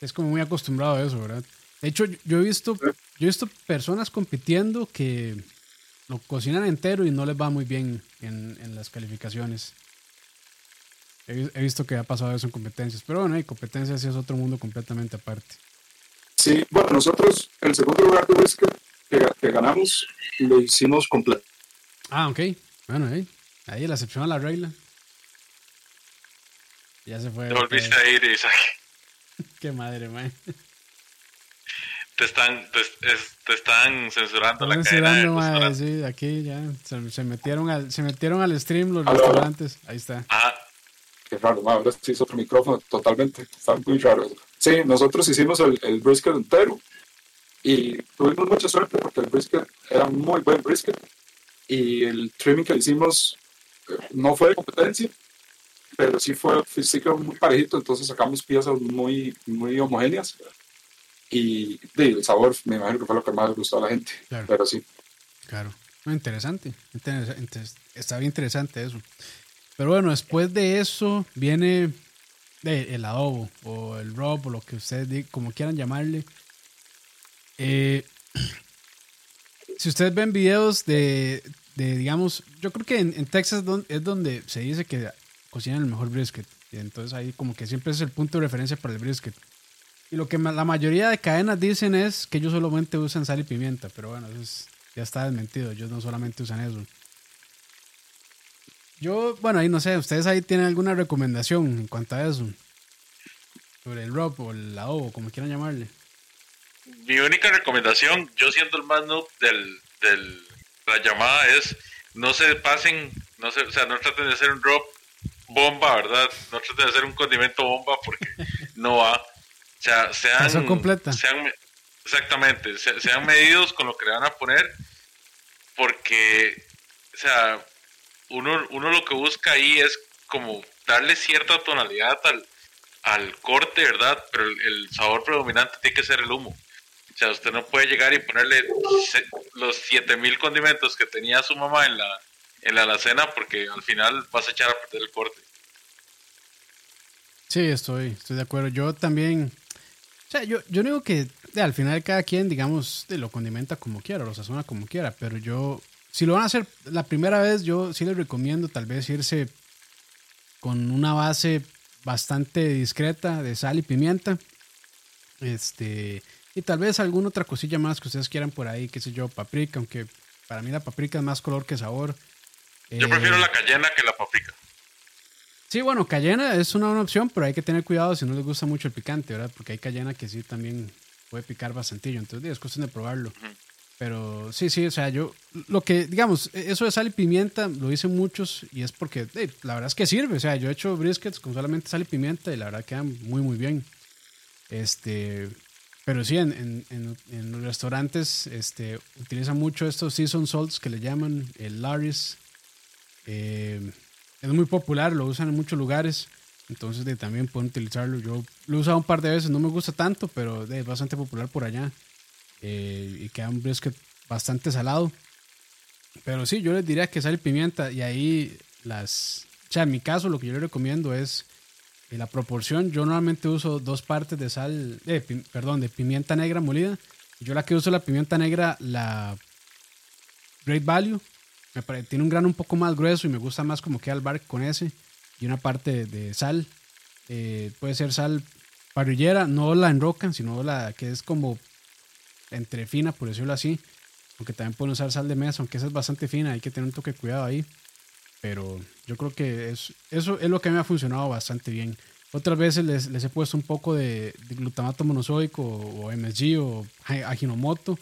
Es como muy acostumbrado a eso, ¿verdad? De hecho, yo he visto, yo he visto personas compitiendo que lo cocinan entero y no les va muy bien en, en las calificaciones. He, visto que ha pasado eso en competencias, pero bueno, hay competencias sí es otro mundo completamente aparte. Sí, bueno, nosotros el segundo lugar de que, que ganamos lo hicimos completo. Ah, ok. Bueno, ahí, ahí la excepción a la regla. Ya se fue. Te volviste a ir, Isaac. Qué madre, man. Te están, te, están censurando la cadena sí, aquí ya se, metieron al, se metieron al stream los restaurantes. Ahí está. Ah. Qué raro, ahora sí es otro micrófono totalmente. Está muy raro. Sí, nosotros hicimos el, el brisket entero y tuvimos mucha suerte porque el brisket era muy buen brisket y el trimming que hicimos eh, no fue de competencia, pero sí fue sí quedó muy parejito, entonces sacamos piezas muy, muy homogéneas y de, el sabor me imagino que fue lo que más gustó a la gente, Claro. pero sí. Claro. Interesante. Interesa- inter- Está bien interesante eso. Pero bueno, después de eso viene eh, el adobo o el rub o lo que ustedes di- como quieran llamarle. Eh, si ustedes ven videos de, de, digamos, yo creo que en, en Texas es donde se dice que cocinan el mejor brisket. Entonces ahí como que siempre es el punto de referencia para el brisket. Y lo que la mayoría de cadenas dicen es que ellos solamente usan sal y pimienta, pero bueno, eso es- ya está desmentido. Ellos no solamente usan eso. Yo, bueno, ahí no sé, ustedes ahí tienen alguna recomendación en cuanto a eso. Sobre el rub o el adobo, como quieran llamarle. Mi única recomendación, yo siendo el más noob del, del la llamada es no se pasen, no se, o sea, no traten de hacer un drop bomba, ¿verdad? No traten de hacer un condimento bomba porque no va. O sea, sean Sazón completa. sean me- exactamente, se- sean medidos con lo que le van a poner porque o sea, uno, uno lo que busca ahí es como darle cierta tonalidad al, al corte, ¿verdad? Pero el, sabor predominante tiene que ser el humo. O sea, usted no puede llegar y ponerle se- los 7000 condimentos que tenía su mamá en la, en la alacena porque al final vas a echar a perder el corte. Sí, estoy, estoy de acuerdo. Yo también, o sea, yo, yo digo que al final cada quien, digamos, lo condimenta como quiera, lo sazona como quiera, pero yo, si lo van a hacer la primera vez, yo sí les recomiendo tal vez irse con una base bastante discreta de sal y pimienta. Este, y tal vez alguna otra cosilla más que ustedes quieran por ahí, qué sé yo, paprika, aunque para mí la paprika es más color que sabor. Yo Eh, prefiero la cayena que la paprika. Sí, bueno, cayena es una buena opción, pero hay que tener cuidado si no les gusta mucho el picante, ¿verdad? Porque hay cayena que sí también puede picar bastantillo, entonces es cuestión de probarlo. Pero sí, sí, o sea, yo, lo que, digamos, e, eso de sal y pimienta lo dicen muchos y es porque la verdad es que sirve, o sea, yo he hecho briskets con solamente sal y pimienta y la verdad quedan muy, muy bien. Este, pero sí, en, en, en- los restaurantes este, utilizan mucho estos season salts que le llaman el Laris. Eh, es muy popular, lo usan en muchos lugares. Entonces también pueden utilizarlo. Yo lo he usado un par de veces, no me gusta tanto, pero es bastante popular por allá. Eh, y queda un brisket bastante salado. Pero sí, yo les diría que sal y pimienta. Y ahí las... O sea, en mi caso lo que yo les recomiendo es eh, la proporción. Yo normalmente uso dos partes de sal, pi- perdón, de pimienta negra molida. Yo la que uso la pimienta negra, la Great Value. Tiene un grano un poco más grueso y me gusta más como queda el bar con ese. Y una parte de, sal. Eh, puede ser sal parrillera, no la enrocan, sino la que es como entre fina, por decirlo así. Aunque también pueden usar sal de mesa, aunque esa es bastante fina, hay que tener un toque de cuidado ahí. Pero yo creo que es, eso es lo que me ha funcionado bastante bien. Otras veces les, les he puesto un poco de, de glutamato monosódico o, o MSG o a- Ajinomoto.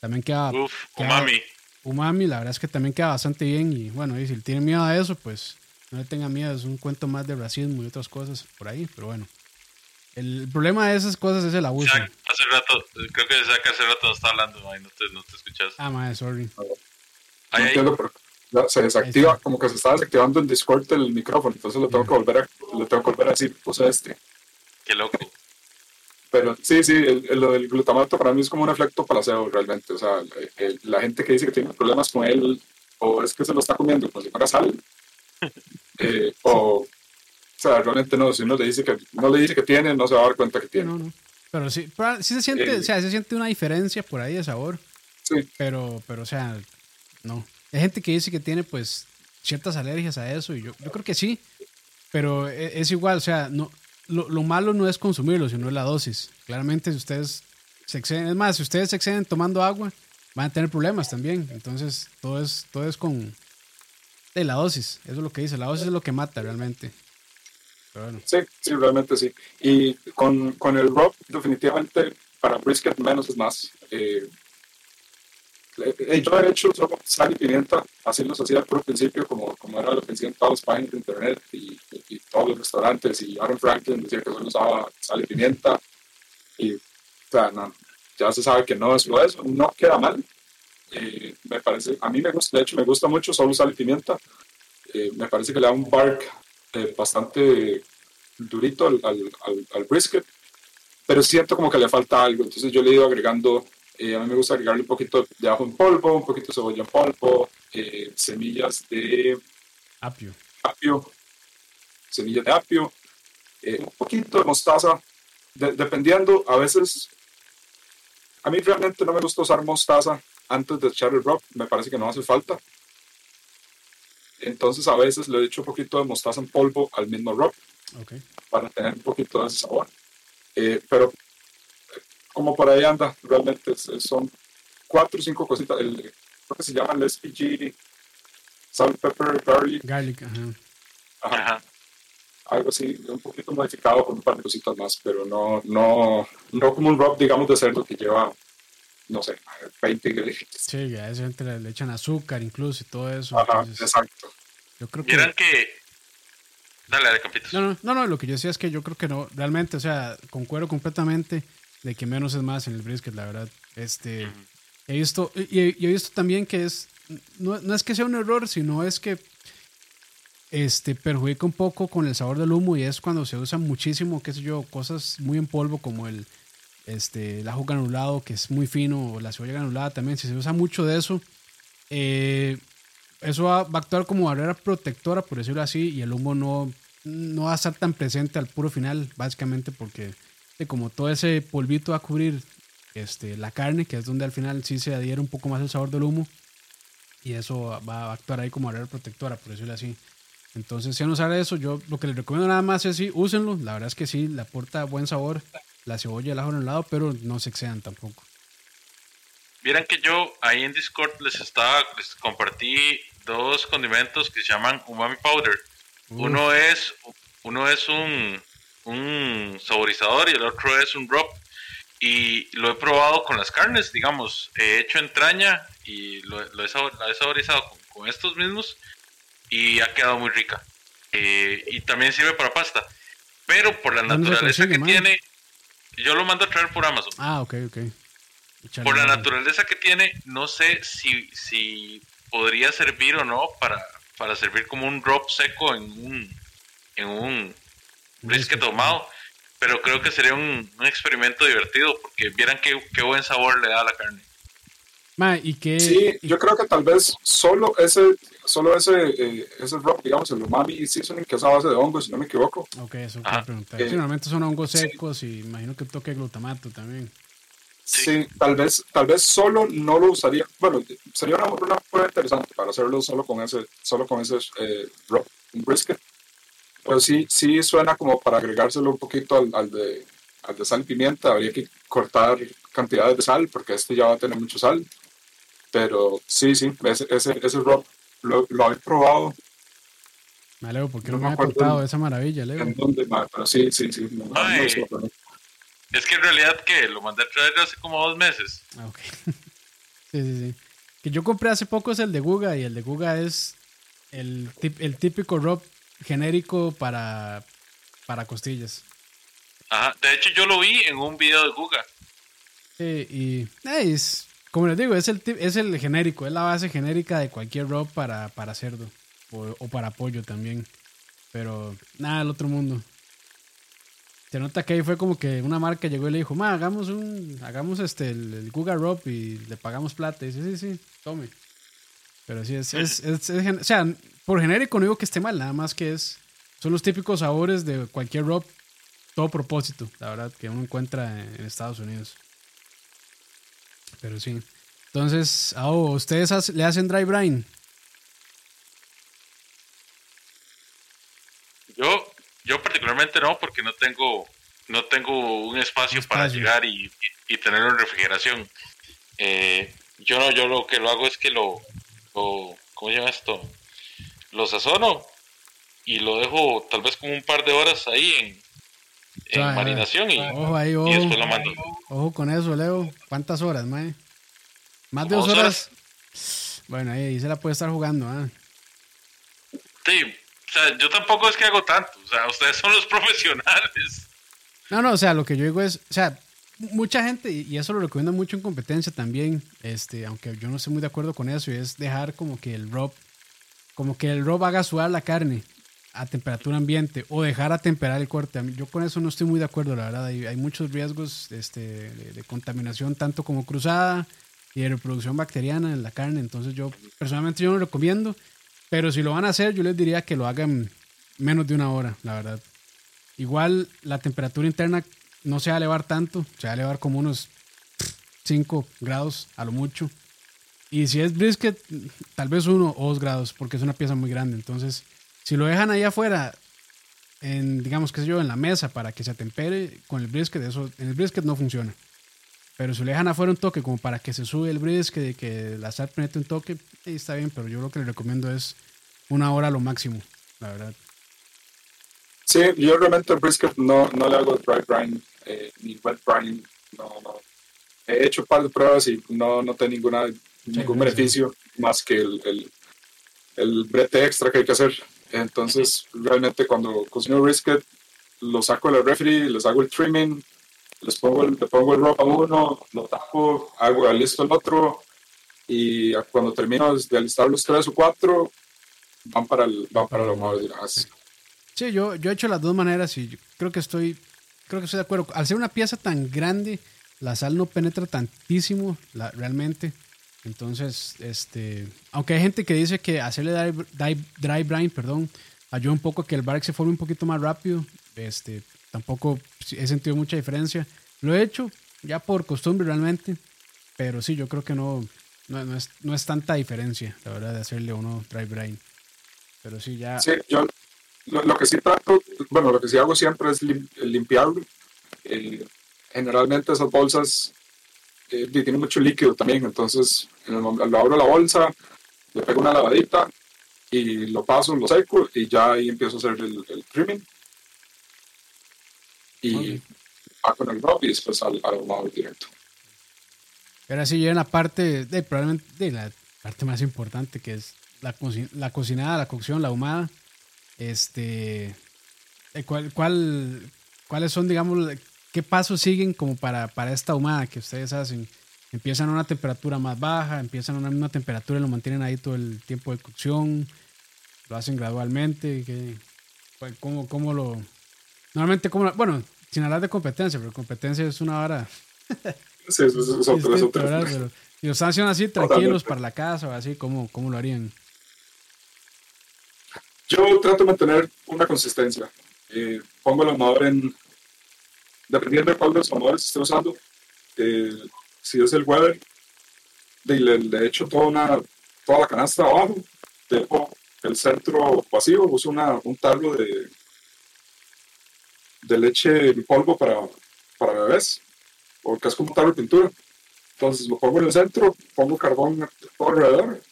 También queda, Uf, queda- umami. umami, la verdad es que también queda bastante bien. Y bueno, y si tienen miedo a eso, pues no le tengan miedo. Es un cuento más de racismo y otras cosas por ahí. Pero bueno, el problema de esas cosas es el abuso. Isaac, hace rato, creo que Isaac hace rato no está hablando, ay, no te, no te escuchas. Ah, madre, sorry. No Ay, ay, entiendo se desactiva, Ahí está. como que se está desactivando en Discord el micrófono, entonces lo tengo que volver a, lo tengo que volver a decir, puse este. qué loco. Pero sí, sí, el- el- lo del glutamato para mí es como un efecto placebo realmente. O sea, el- el- la gente que dice que tiene problemas con él, o es que se lo está comiendo como si fuera sal, eh, o, o sea, realmente no, si uno le dice que no le dice que tiene, no se va a dar cuenta que tiene. no, no. Pero sí, pero sí se siente, Eh. o sea, se siente una diferencia por ahí de sabor. Sí, Pero, pero, o sea, no. Hay gente que dice que tiene, pues, ciertas alergias a eso. Y yo, yo creo que sí. Pero e- es, igual, o sea, no, lo, lo malo no es consumirlo, sino la dosis. Claramente, si ustedes se exceden, es más, si ustedes se exceden tomando agua, van a tener problemas también. Entonces, todo es, todo es con de la dosis. Eso es lo que dice. La dosis es lo que mata realmente. Sí, sí, realmente sí. Y con, con el rub, definitivamente, para brisket menos es más. Eh, eh, yo he hecho solo sal y pimienta, así los hacía por principio, como, como era lo que decían todas las páginas de internet y, y- y todos los restaurantes. Y Aaron Franklin decía que solo usaba sal y pimienta. Y, o sea, no, ya se sabe que no es lo eso, no queda mal. Eh, me parece, a mí me gusta, de hecho, me gusta mucho solo sal y pimienta. Eh, me parece que le da un bark eh, bastante durito al, al, al, al brisket. pero siento como que le falta algo. Entonces yo le he ido agregando, eh, a mí me gusta agregarle un poquito de ajo en polvo, un poquito de cebolla en polvo, eh, semillas de Apio. apio, semillas de apio, eh, un poquito de mostaza, de- dependiendo, a veces, a mí realmente no me gusta usar mostaza antes de echar el rub, me parece que no hace falta. Entonces a veces le echo un poquito de mostaza en polvo al mismo rub para tener un poquito de ese sabor. Eh, pero eh, como por ahí anda, realmente son cuatro o cinco cositas. El, creo que se llama el SPG, salt, pepper, garlic, Garlic, ajá. ajá, Ajá. algo así, un poquito modificado con un par de cositas más, pero no, no, no como un rub, digamos, de cerdo que lleva, no sé, 20 ingredientes. Sí, a esa gente le, le echan azúcar incluso y todo eso. Ajá, entonces, exacto. yo creo que... Dale, dale, Campitos. No, no, no, no, lo que yo decía es que yo creo que no, realmente, o sea, concuerdo completamente de que menos es más en el brisket, la verdad. Este, he visto, y, y he visto también que es, no, no es que sea un error, sino es que este, perjudica un poco con el sabor del humo y es cuando se usa muchísimo, qué sé yo, cosas muy en polvo como el, este, el ajo granulado, que es muy fino, o la cebolla granulada también, si se usa mucho de eso, eh, eso va, va a actuar como barrera protectora, por decirlo así, y el humo no, no va a estar tan presente al puro final, básicamente porque eh, como todo ese polvito va a cubrir este, la carne, que es donde al final sí se adhiere un poco más el sabor del humo, y eso va a actuar ahí como barrera protectora, por decirlo así. Entonces, si a usar eso, yo lo que les recomiendo nada más es sí, úsenlo, la verdad es que sí, le aporta buen sabor la cebolla y el ajo en el lado, pero no se excedan tampoco. Vieran que yo ahí en Discord les estaba, les compartí dos condimentos que se llaman umami powder. Uf. Uno es, uno es un, un saborizador y el otro es un rub. Y lo he probado con las carnes, digamos, he hecho entraña y lo, lo he, sabor- la he saborizado con, con estos mismos y ha quedado muy rica. Eh, y también sirve para pasta. Pero por la ¿Dónde se naturaleza que man? tiene, yo lo mando a traer por Amazon Ah, ok, ok. Por la naturaleza que tiene, no sé si, si podría servir o no para, para servir como un drop seco en un, en un brisket ahumado. Pero creo que sería un, un experimento divertido porque vieran qué, qué buen sabor le da a la carne. Ma, y que Sí, y- yo creo que tal vez solo ese, solo ese, eh, ese rub, digamos, el umami seasoning, que es a base de hongos, si no me equivoco. Ok, eso quiero preguntar. Eh, Sí, normalmente son hongos sí. secos y imagino que toque glutamato también. Sí. Sí, tal vez, tal vez solo no lo usaría. Bueno, sería una, una prueba interesante para hacerlo solo con ese, solo con ese eh, rub, un brisket. Pero sí, sí suena como para agregárselo un poquito al, al de, al de sal y pimienta. Habría que cortar cantidades de sal porque este ya va a tener mucho sal. Pero sí, sí, ese, ese, ese rub lo, lo he probado Me Leo, ¿por qué No no, me me ha acuerdo contado en- esa maravilla, Leo? en donde más, pero sí, sí, sí. no, no, no Ay. es que en realidad que lo mandé a traer hace como dos meses. Ah, ok. sí, sí, sí. Que yo compré hace poco es el de Guga y el de Guga es el, tip- el típico rub genérico para, para costillas. Ajá. De hecho, yo lo vi en un video de Guga. Sí, y eh, es, como les digo, es el, es el genérico, es la base genérica de cualquier rub para, para cerdo o, o para pollo también. Pero nada, el otro mundo. Se nota que ahí fue como que una marca llegó y le dijo, ma, hagamos un, hagamos este, el, el Guga Rub y le pagamos plata. Y dice, sí, sí, tome. Pero sí, es, es, es- o sea, por genérico no digo que esté mal, nada más que es, son los típicos sabores de cualquier Rub, todo propósito, la verdad, que uno encuentra en, en Estados Unidos. Pero sí. Entonces, ah, oh, ¿ustedes hace- le hacen dry brine? Yo, yo particularmente no, porque no tengo, no tengo un espacio, para llegar y, y, y tenerlo en refrigeración. Eh, yo no, yo lo que lo hago es que lo, lo ¿cómo se llama esto? Lo sazono y lo dejo tal vez como un par de horas ahí en, en Suave, marinación y, Ojo ahí, ojo. y después lo mando. Ojo con eso, Leo. ¿Cuántas horas, mae? Más de dos horas. Bueno, ahí, ahí se la puede estar jugando, ¿ah? Sí, o sea, yo tampoco es que hago tanto, o sea, ustedes son los profesionales. No, no, o sea, lo que yo digo es, o sea, mucha gente, y y eso lo recomiendo mucho en competencia también, este, aunque yo no estoy muy de acuerdo con eso, y es dejar como que el rob, como que el rob haga sudar la carne. A temperatura ambiente o dejar a temperar el corte. Yo con eso no estoy muy de acuerdo, la verdad. Hay, hay muchos riesgos este, de, contaminación, tanto como cruzada y de reproducción bacteriana en la carne. Entonces yo personalmente yo no lo recomiendo, pero si lo van a hacer, yo les diría que lo hagan menos de una hora, la verdad. Igual la temperatura interna no se va a elevar tanto, se va a elevar como unos 5 grados a lo mucho. Y si es brisket, tal vez uno o dos grados, porque es una pieza muy grande. Entonces, si lo dejan ahí afuera, en, digamos, que sé yo, en la mesa para que se atempere con el brisket, eso en el brisket no funciona. Pero si lo dejan afuera un toque como para que se sube el brisket y que la sal penetre un toque, ahí está bien, pero yo lo que le recomiendo es una hora lo máximo, la verdad. Sí, yo realmente el brisket no, no le hago dry brine eh, ni wet brine, no, no. He hecho un par de pruebas y no, no tengo ninguna, ningún beneficio más que el, el, el brete extra que hay que hacer. Entonces, realmente cuando cocino brisket, lo saco del refri, les hago el trimming, les pongo el, pongo el ropa uno, lo tapo, hago listo el otro y cuando termino de alistar los tres o cuatro, van para el, van para el ahumador de Sí, yo, yo he hecho las dos maneras y creo que estoy, creo que estoy de acuerdo. Al ser una pieza tan grande, la sal no penetra tantísimo realmente. Entonces, este, aunque hay gente que dice que hacerle dry, dry, brine, perdón, ayuda un poco a que el bark se forme un poquito más rápido. Este, tampoco he sentido mucha diferencia. Lo he hecho ya por costumbre realmente, pero sí, yo creo que no, no, es, no es tanta diferencia, la verdad, de hacerle uno dry brine. Pero sí, ya. Sí, yo lo, que sí trato, bueno, lo que sí hago siempre es limpiarlo. Eh, generalmente esas bolsas eh, tienen mucho líquido también, entonces en el, lo abro la bolsa, le pego una lavadita y lo paso, lo seco y ya ahí empiezo a hacer el, el trimming. Y va con el drop y después al, al directo. Pero así llega la parte, de, probablemente de la parte más importante que es la, la cocinada, la cocción, la ahumada. Este, eh, ¿cuál, cuál, ¿Cuáles son, digamos, ¿Qué pasos siguen como para, para esta ahumada que ustedes hacen? ¿Empiezan a una temperatura más baja? ¿Empiezan a una misma temperatura y lo mantienen ahí todo el tiempo de cocción? ¿Lo hacen gradualmente? ¿Qué, cómo, ¿Cómo lo...? Normalmente, como bueno, sin hablar de competencia, pero competencia es una hora... sí, eso, es otra, es Pero, y los haciendo así tranquilos para la casa o así, ¿cómo, ¿cómo lo harían? Yo trato de mantener una consistencia. Eh, pongo el ahumador en dependiendo de cuál de los ahumadores esté usando, eh, si es el Weber, le, le echo toda, una, toda la canasta abajo, dejo el centro vacío, uso una, un tarro de, de leche en polvo para, para bebés, porque es como un tarro de pintura. Entonces lo pongo en el centro, pongo carbón alrededor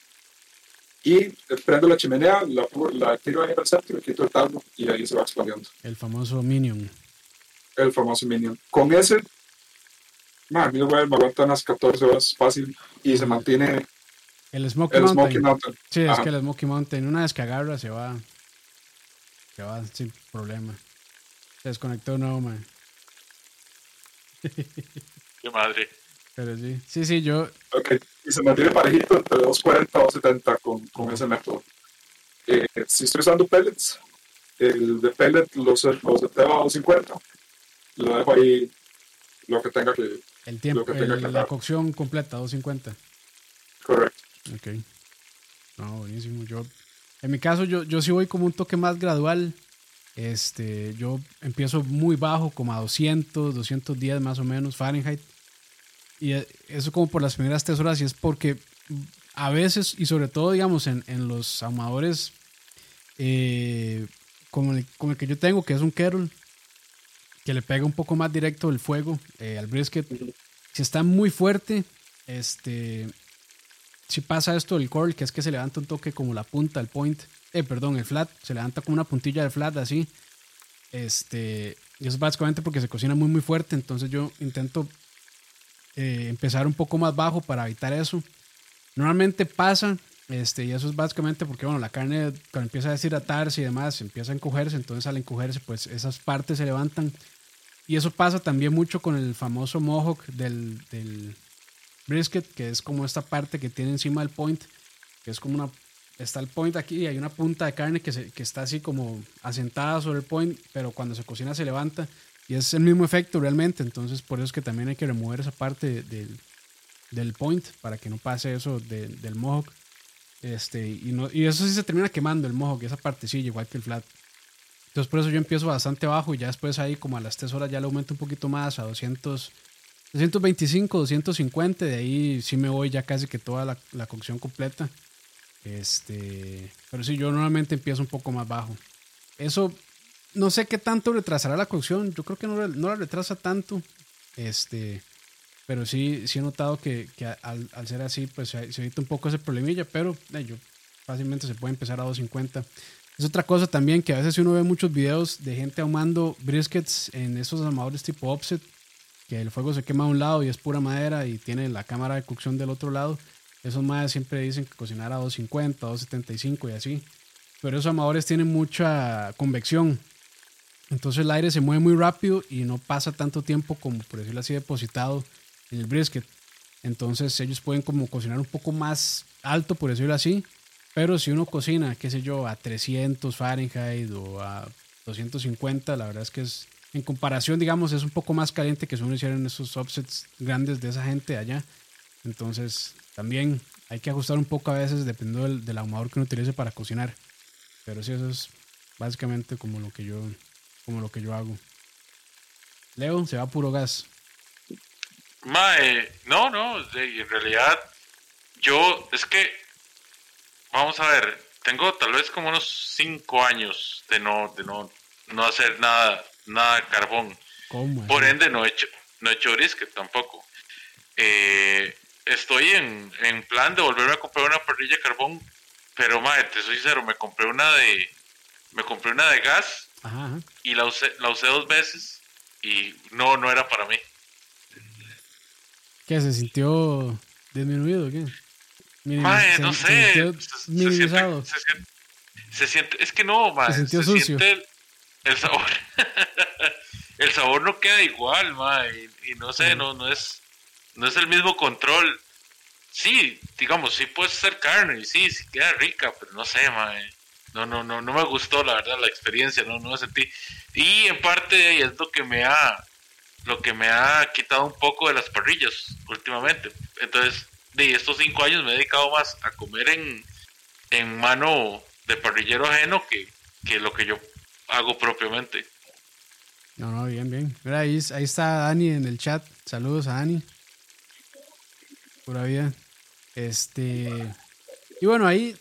y prendo la chimenea, la, la tiro ahí el centro, y quito el tarro y ahí se va expandiendo. El famoso Minion el famoso Minion. Con ese, man, mi me aguanta unas 14 horas fácil y se mantiene el Smoky, Mountain. Sí, es que el Smoky Mountain, una vez que agarra, se va. Se va sin problema. Se desconectó no, man. Qué madre. Pero sí, sí, sí, yo. Ok, y se mantiene parejito entre 240 o 70 con, con ese método. Eh, si estoy usando pellets, el de pellet los, los de 250 lo dejo ahí lo que tenga que. El tiempo, la cocción completa, 250. Correcto. Ok. No, buenísimo. Yo, en mi caso, yo, yo sí voy como un toque más gradual. Este, yo empiezo muy bajo, como a 200, 210 más o menos Fahrenheit. Y eso como por las primeras tres horas y es porque a veces, y sobre todo, digamos, en, en los ahumadores eh, como, el, como, el, que yo tengo, que es un Kettle, que le pega un poco más directo el fuego eh, al brisket. Si está muy fuerte, este, si pasa esto del curl, que es que se levanta un toque como la punta, el point, eh, perdón, el flat, se levanta como una puntilla de flat así. Este, y eso es básicamente porque se cocina muy muy fuerte, entonces yo intento eh, empezar un poco más bajo para evitar eso. Normalmente pasa, este, y eso es básicamente porque bueno, la carne cuando empieza a deshidratarse y demás, empieza a encogerse, entonces al encogerse pues esas partes se levantan y eso pasa también mucho con el famoso mohawk del, del brisket, que es como esta parte que tiene encima del point, que es como una, está el point aquí, hay una punta de carne que, se, que está así como asentada sobre el point, pero cuando se cocina se levanta y es el mismo efecto realmente, entonces por eso es que también hay que remover esa parte del, del point para que no pase eso del mohawk. Este, y, no, y eso sí se termina quemando el mohawk, esa partecilla, igual que el flat. Entonces por eso yo empiezo bastante bajo y ya después ahí como a las 3 horas ya le aumento un poquito más a 200, 225, 250, de ahí sí me voy ya casi que toda la, la cocción completa. Este, pero sí, yo normalmente empiezo un poco más bajo. Eso no sé qué tanto retrasará la cocción. Yo creo que no, no la retrasa tanto. Este, pero sí, sí he notado que, que al, ser así, pues se, evita un poco ese problemilla. Pero eh, yo fácilmente se puede empezar a 250. Es otra cosa también que a veces uno ve muchos videos de gente ahumando briskets en esos ahumadores tipo offset, que el fuego se quema a un lado y es pura madera y tiene la cámara de cocción del otro lado. Esos madres siempre dicen que cocinar a 250, 275 y así. Pero esos amadores tienen mucha convección. Entonces el aire se mueve muy rápido y no pasa tanto tiempo como, por decirlo así, depositado en el brisket. Entonces ellos pueden como cocinar un poco más alto, por decirlo así. Pero si uno cocina, qué sé yo, a 300 Fahrenheit o a 250, la verdad es que es, en comparación, digamos, es un poco más caliente que si uno hiciera en esos offsets grandes de esa gente allá. Entonces también hay que ajustar un poco a veces dependiendo del, del ahumador que uno utilice para cocinar. Pero sí, eso es básicamente como lo que yo como lo que yo hago. Leo, se va puro gas. Mae, no, no, en realidad yo, es que, vamos a ver, tengo tal vez como unos 5 años de no, de no, no hacer nada, nada de carbón. ¿Cómo? Por ende no he hecho, no he hecho brisket tampoco. Eh, estoy en, en plan de volverme a comprar una parrilla de carbón, pero mae, te soy sincero, me compré una de, me compré una de gas Ajá, y la usé, la usé dos veces y no, no era para mí. ¿Qué? ¿Se sintió disminuido qué? Se- no sé. Se, se minimizado. se, siente, se siente- es que no, Se sintió sucio. siente el, el sabor. el sabor no queda igual, mae, y, y no sé, no, no es, no es el mismo control. Sí, digamos, sí puedes hacer carne y sí, sí queda rica, pero no sé, mae. No, no, no, no me gustó la verdad la experiencia, no, no me sentí. Y en parte es lo que me ha, lo que me ha quitado un poco de las parrillas últimamente. Entonces, de estos cinco años me he dedicado más a comer en, en mano de parrillero ajeno que, que lo que yo hago propiamente. No, no, bien, bien. Mira, ahí, ahí está Dani en el chat. Saludos a Dani. Pura vida. Este. Y bueno, ahí.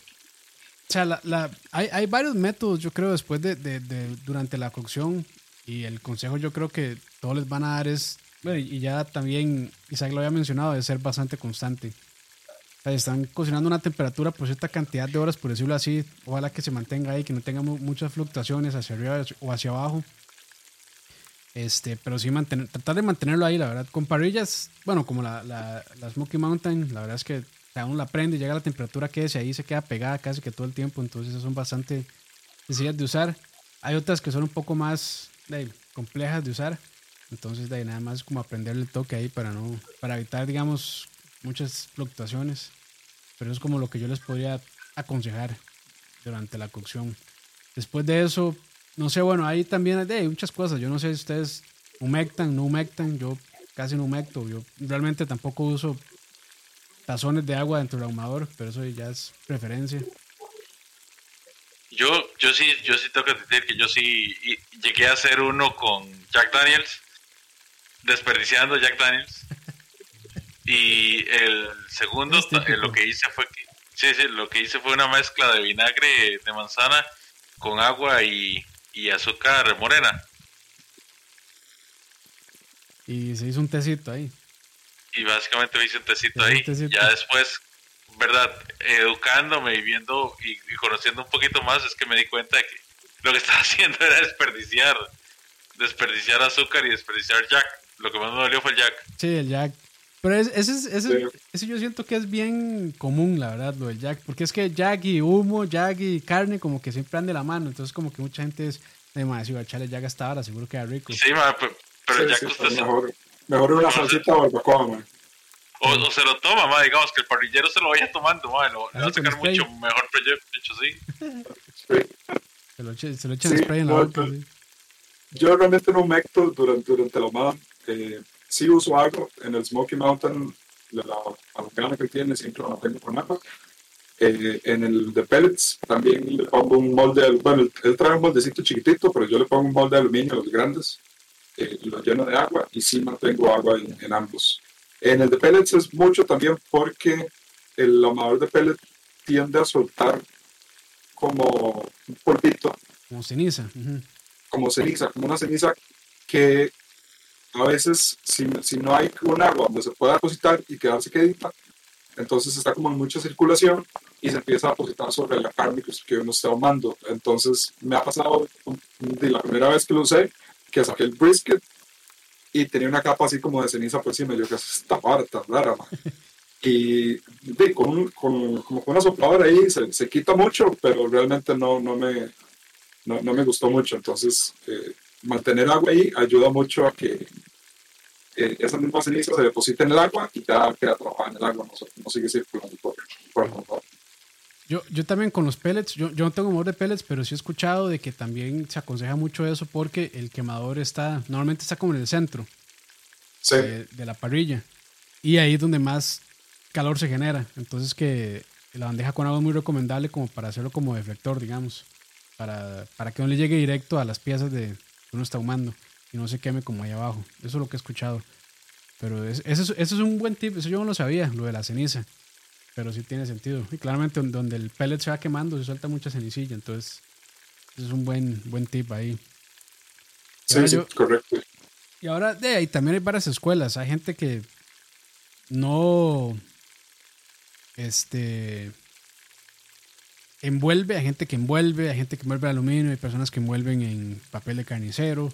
La, la- hay, hay varios métodos, yo creo, después de, de- de- durante la cocción. Y el consejo yo creo que todos les van a dar es. Bueno, y ya también Isaac lo había mencionado, de ser bastante constante. Sea, están cocinando una temperatura por cierta cantidad de horas, por decirlo así. Ojalá que se mantenga ahí, que no tenga mu- muchas fluctuaciones hacia arriba o hacia abajo. Este, pero sí mantener, tratar de mantenerlo ahí, la verdad. Con parrillas, bueno, como la, la, la Smoky Mountain, la verdad es que uno la prende llega a la temperatura que es y ahí se queda pegada casi que todo el tiempo. Entonces esas son bastante sencillas de usar. Hay otras que son un poco más de, complejas de usar. Entonces de ahí nada más como aprenderle el toque ahí para no, para evitar, digamos, muchas fluctuaciones. Pero es como lo que yo les podría aconsejar durante la cocción. Después de eso, no sé, bueno, ahí también hay muchas cosas. Yo no sé si ustedes humectan, no humectan. Yo casi no humecto. Yo realmente tampoco uso tazones de agua dentro del ahumador, pero eso ya es preferencia. Yo, yo sí, yo sí tengo que decir que yo sí llegué a hacer uno con Jack Daniels, desperdiciando Jack Daniels. Y el segundo, Es típico. eh, lo que hice fue que, sí, sí, lo que hice fue una mezcla de vinagre de manzana con agua y, y azúcar morena. Y se hizo un tecito ahí. Y básicamente me hice un tecito un ahí. tecito. Ya después, verdad, educándome y viendo y, y conociendo un poquito más, es que me di cuenta de que lo que estaba haciendo era desperdiciar, desperdiciar azúcar y desperdiciar Jack. Lo que más me dolió fue el Jack. Sí, el Jack. Pero es- ese, es- ese, Sí. ese yo siento que es bien común, la verdad, lo del Jack. Porque es que Jack y humo, Jack y carne, como que siempre van de la mano. Entonces, como que mucha gente es, demasiado si voy a echarle Jack hasta ahora, seguro queda rico. Sí, ma, pe- pero el Sí, Jack sí, usted mejor, mejor una salsita de barbacoa, man. O, se lo toma, ma, digamos que el parrillero se lo vaya tomando, ma, lo, va a sacar mucho mejor provecho, sí. Se lo, se lo echan spray en la boca, sí. Yo realmente no mecto durante, durante la humada. Eh, sí uso algo en el Smoky Mountain, la, la, que tiene, siempre lo tengo con agua. Eh, en el de pellets también le pongo un molde, bueno, él trae un moldecito chiquitito, pero yo le pongo un molde de aluminio a los grandes eh, y lo lleno de agua y sí mantengo agua en, ambos. En el de pellets es mucho también porque el amador de pellets tiende a soltar como un polvito. Como ceniza. Como ceniza, como una ceniza que a veces si, si, no hay un agua donde se pueda depositar y quedarse quedita, entonces está como en mucha circulación y se empieza a depositar sobre la carne que uno está ahumando. Entonces me ha pasado de la primera vez que lo usé, que saqué el brisket y tenía una capa así como de ceniza por encima. Yo, que esta parta rara, Y de, con, con, como con una sopladora ahí se, se, quita mucho, pero realmente no, no, me, no, no me gustó mucho. Entonces, eh, mantener agua ahí ayuda mucho a que eh, esa misma ceniza se deposita en el agua y ya queda atrapada en el agua, no, sigue circulando por, por el motor. Yo, yo también con los pellets, yo, yo no tengo motor de pellets, pero sí he escuchado de que también se aconseja mucho eso porque el quemador está, normalmente está como en el centro de, la parrilla. Y ahí es donde más calor se genera. Entonces que la bandeja con agua es muy recomendable como para hacerlo como deflector, digamos. Para, para que no le llegue directo a las piezas de, que uno está humando y no se queme como ahí abajo. Eso es lo que he escuchado. Pero es, eso, es un buen tip, eso yo no lo sabía, lo de la ceniza pero sí tiene sentido. Y claramente donde el pellet se va quemando se suelta mucha cenicilla, entonces es un buen, buen tip ahí. sí, sí, correcto. Y ahora de ahí también hay varias escuelas. Hay gente que no este envuelve, hay gente que envuelve, hay gente que envuelve aluminio, hay personas que envuelven en papel de carnicero.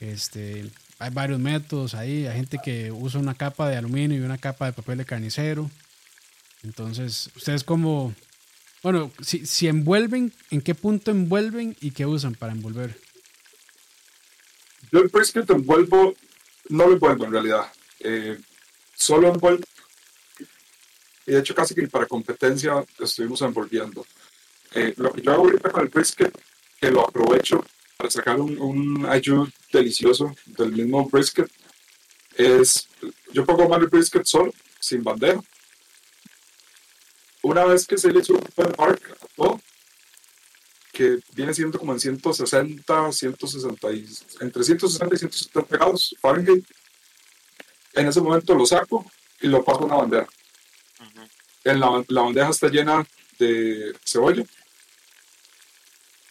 Este, hay varios métodos ahí, hay gente que usa una capa de aluminio y una capa de papel de carnicero. Entonces, ustedes como, bueno, si, envuelven, ¿en qué punto envuelven y qué usan para envolver? Yo el brisket envuelvo, no lo envuelvo en realidad, eh, solo envuelvo. Y de hecho casi que para competencia estuvimos envolviendo. Eh, lo que yo hago ahorita con el brisket, que lo aprovecho para sacar un, un delicioso del mismo brisket, es, yo pongo mal el brisket solo, sin bandera, una vez que se le hizo un park a todo, que viene siendo como en 160, 160, entre 160 y 170 grados Fahrenheit, en ese momento lo saco y lo paso a una bandera. en la, la, bandeja está llena de cebolla,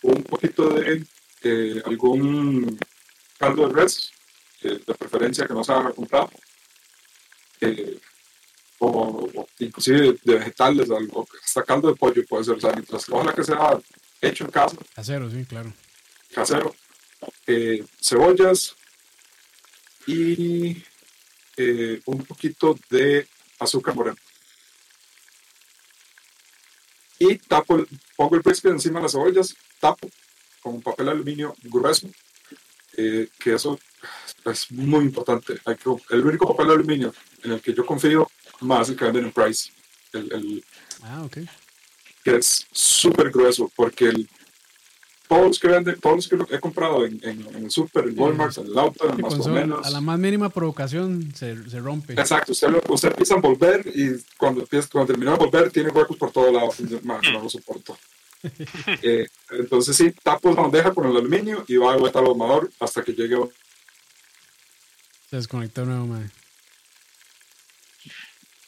un poquito de eh, algún caldo de res, eh, de preferencia que no se haga comprado, eh, o, inclusive de vegetales, algo, hasta caldo de pollo puede ser, o sea, mientras ojalá que sea hecho en casa. Casero, sí, claro. Casero. Eh, cebollas y eh, un poquito de azúcar morena. Y tapo, pongo el brisket encima de las cebollas, tapo con papel aluminio grueso, eh, que eso es muy importante. Hay que, el único papel aluminio en el que yo confío más el que venden en Price. El, el, ah, ok. Que es súper grueso porque el, todos los que venden, todos los que he comprado en, en, en el super, en Walmart, en el auto, más o menos. A la más mínima provocación se, se rompe. Exacto, usted, usted, empieza a envolver y cuando, empieza, cuando termina de envolver tiene huecos por todos lados. Man, no lo soporto. Eh, entonces sí, tapo la bandeja con el aluminio y va a vuelta al ahumador hasta que llegue. Se desconectó nuevo, madre.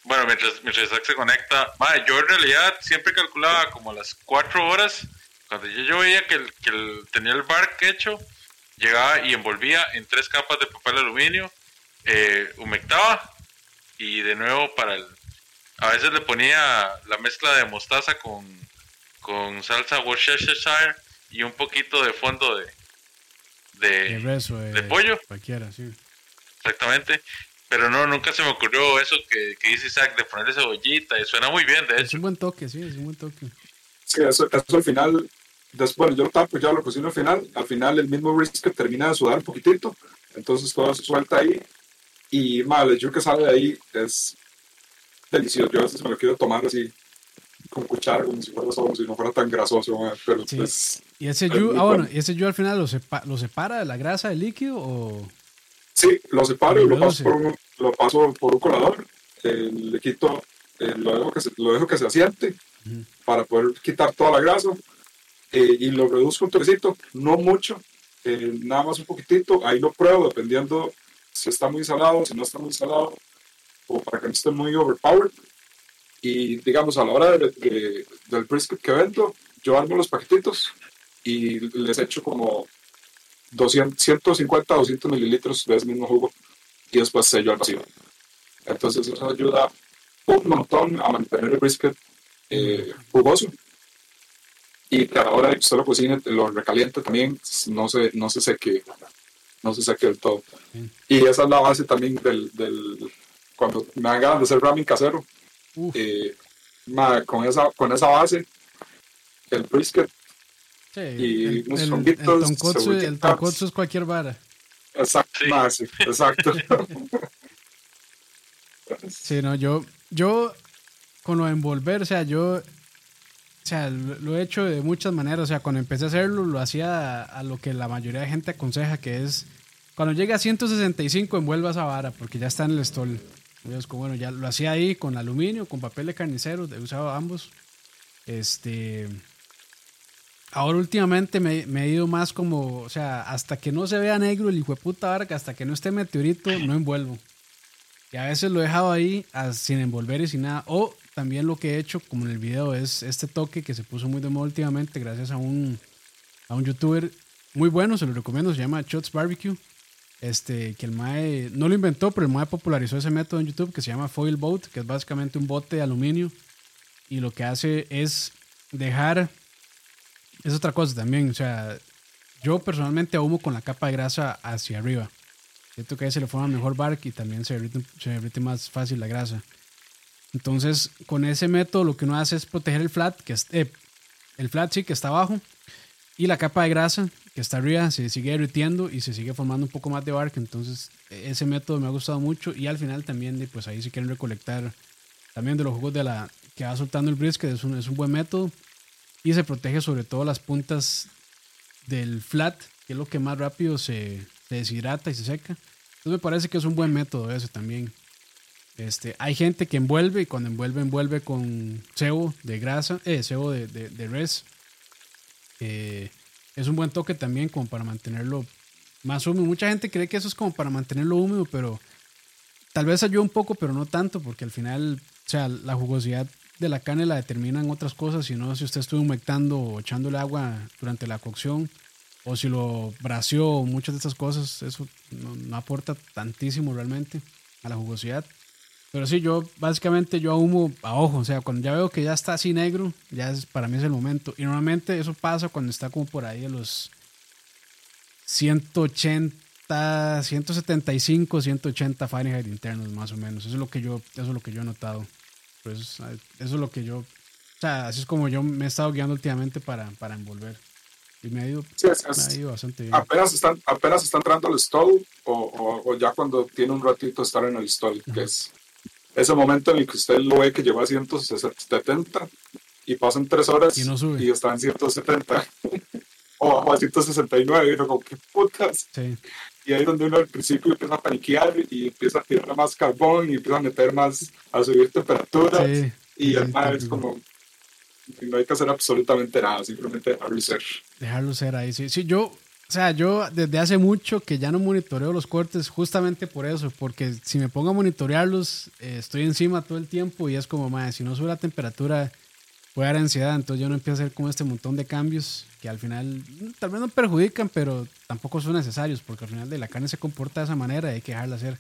Bueno, mientras, mientras Isaac se conecta, yo en realidad siempre calculaba como las cuatro horas. Cuando yo, veía que, el, que tenía el bark hecho, llegaba y envolvía en tres capas de papel aluminio, eh, humectaba y de nuevo para el... A veces le ponía la mezcla de mostaza con, con salsa Worcestershire y un poquito de fondo de, de, de pollo. Cualquiera, sí. Exactamente. Pero no, nunca se me ocurrió eso que, que dice Isaac de ponerle cebollita. Y suena muy bien, de hecho. Es un buen toque, sí, es un buen toque. Sí, eso, eso al final, después yo lo tapo, ya lo cocino al final. Al final el mismo brisket termina de sudar un poquitito. Entonces todo se suelta ahí. Y mal, el que sale de ahí es delicioso. Yo a veces me lo quiero tomar así con cuchara, como si fuera si no fuera tan grasoso, pero Sí. pues ¿Y ese Es yu, ah, bueno, bueno. ¿y ese yu al final lo, sepa- lo separa de la grasa del líquido o...? sí, lo separo y lo paso por un, lo paso por un colador, eh, le quito, eh, lo, dejo que se, lo dejo que se asiente para poder quitar toda la grasa eh, y lo reduzco un toquecito, no mucho, nada más un poquitito, ahí lo pruebo dependiendo si está muy salado, si no está muy salado, o para que no esté muy overpowered. Y digamos, a la hora de- de- del brisket que vendo, yo armo los paquetitos y les echo como 200, 150 200 mililitros de ese mismo jugo y después sello al vacío. Entonces eso ayuda un montón a mantener el brisket eh, jugoso. Y a la hora de que usted lo cocine, lo recaliente también, no se, no se seque, no se seque del todo. Y esa es la base también del, del cuando me dan ganas de hacer ramen casero, eh, ma, con, esa, con esa base, el brisket, sí, y el, unos el, el tonkotsu, el tonkotsu es cualquier vara. exacto, Sí. ma, sí, exacto. Sí, no, yo, yo con lo de envolver, o sea, yo, o sea, lo, lo he hecho de muchas maneras, o sea, cuando empecé a hacerlo, lo hacía a, a lo que la mayoría de gente aconseja, que es, cuando llegue a 165, envuelva esa vara, porque ya está en el stall. Yo es como, bueno, ya lo hacía ahí con aluminio, con papel de carnicero, he usado ambos. Este, ahora últimamente me, me he ido más como, o sea, hasta que no se vea negro el hijo de puta que hasta que no esté meteorito, no envuelvo. Y a veces lo he dejado ahí a- sin envolver y sin nada. O también lo que he hecho, como en el video, es este toque que se puso muy de moda últimamente gracias a un, a un youtuber muy bueno, se lo recomiendo, se llama Shots Barbecue. Este, que el MAE no lo inventó, pero el MAE popularizó ese método en YouTube que se llama Foil Boat, que es básicamente un bote de aluminio. Y lo que hace es dejar. Es otra cosa también, o sea, yo personalmente ahumo con la capa de grasa hacia arriba. Siento que ahí se le forma mejor bark y también se derrite, se derrite más fácil la grasa. Entonces, con ese método lo que uno hace es proteger el flat, que es, eh, el flat sí que está abajo, y la capa de grasa está arriba se sigue derritiendo y se sigue formando un poco más de bark. Entonces, e- ese método me ha gustado mucho. Y al final también, pues ahí si quieren recolectar también de los jugos de la que va soltando el brisket, es un, es un buen método. Y se protege sobre todo las puntas del flat, que es lo que más rápido se, se deshidrata y se seca. Entonces me parece que es un buen método ese también. Este, hay gente que envuelve y cuando envuelve, envuelve con cebo de grasa, eh, cebo de, de, de res. Eh, es un buen toque también como para mantenerlo más húmedo. Mucha gente cree que eso es como para mantenerlo húmedo, pero tal vez ayuda un poco, pero no tanto, porque al final, o sea, la jugosidad de la carne la determinan otras cosas, si no, si usted estuvo humectando o echándole agua durante la cocción, o si lo bració, muchas de estas cosas, eso no aporta tantísimo realmente a la jugosidad. Pero sí, yo básicamente yo ahumo a ojo, o sea, cuando ya veo que ya está así negro, ya es, para mí es el momento. Y normalmente eso pasa cuando está como por ahí a los 180, 175, 180 Fahrenheit internos más o menos. Eso es lo que yo, eso es lo que yo he notado. Pues eso es lo que yo, o sea, así es como yo me he estado guiando últimamente para, para envolver. Y me ha ido, Sí, es- me ha ido bastante bien. apenas están apenas está entrando al stall o, o, o ya cuando tiene un ratito de estar en el stall, que es ese momento en el que usted lo ve que llegó a 170 y pasan tres horas Y no sube. y está en 170 o bajo a 169 y uno como que putas Sí. y ahí es donde uno al principio empieza a paniquear y empieza a tirar más carbón y empieza a meter más a subir temperaturas Sí, y el mar es como no hay que hacer absolutamente nada simplemente dejarlo ser Dejarlo ser ahí, sí. Sí, yo, o sea, yo desde hace mucho que ya no monitoreo los cortes justamente por eso, porque si me pongo a monitorearlos, eh, estoy encima todo el tiempo y es como, madre, si no sube la temperatura, puede dar ansiedad, entonces yo no empiezo a hacer como este montón de cambios que al final mm, tal vez no perjudican, pero tampoco son necesarios, porque al final de la carne se comporta de esa manera y hay que dejarla hacer.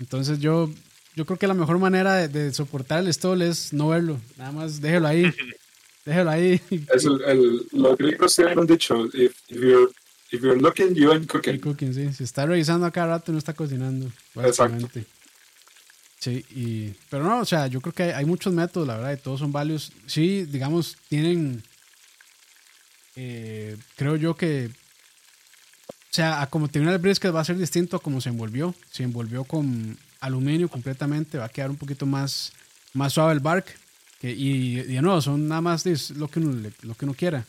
Entonces yo, yo creo que la mejor manera de, de soportar el stall es no verlo, nada más déjelo ahí, déjelo ahí. Es el, el, los gringos tienen un dicho, if, if, you're, if you're looking, you ain't cooking. cooking, sí. Si está revisando a cada rato, no está cocinando. Básicamente. Sí, y, pero no, o sea, yo creo que hay, hay muchos métodos, la verdad, y todos son válidos. Sí, digamos, tienen, eh, creo yo que, o sea, a como termina el brisket va a ser distinto a como se envolvió. Se envolvió con aluminio completamente, va a quedar un poquito más más suave el bark. Que, y, y de nuevo, son nada más lo, que uno, lo que uno quiera.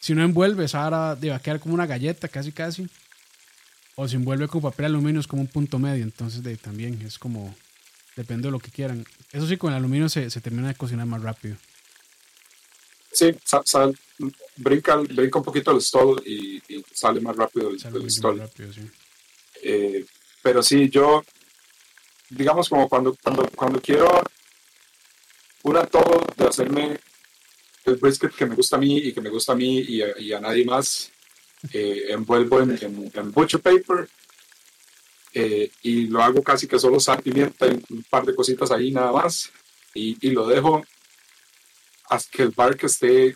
Si no envuelve, de- va a quedar como una galleta, casi casi. O si envuelve con papel aluminio, es como un punto medio. Entonces, de, también es como. Depende de lo que quieran. Eso sí, con el aluminio se, se termina de cocinar más rápido. Sí, sa- sal- brinca, brinca un poquito el stall y, y sale más rápido el, Sale el stall. más rápido, sí. Eh, pero sí, yo, digamos como cuando, cuando, cuando quiero un antojo de hacerme el brisket que me gusta a mí y que me gusta a mí y a, y a nadie más, eh, envuelvo en, en, en butcher paper eh, y lo hago casi que solo sal, pimienta y un par de cositas ahí nada más y, y lo dejo hasta que el bark esté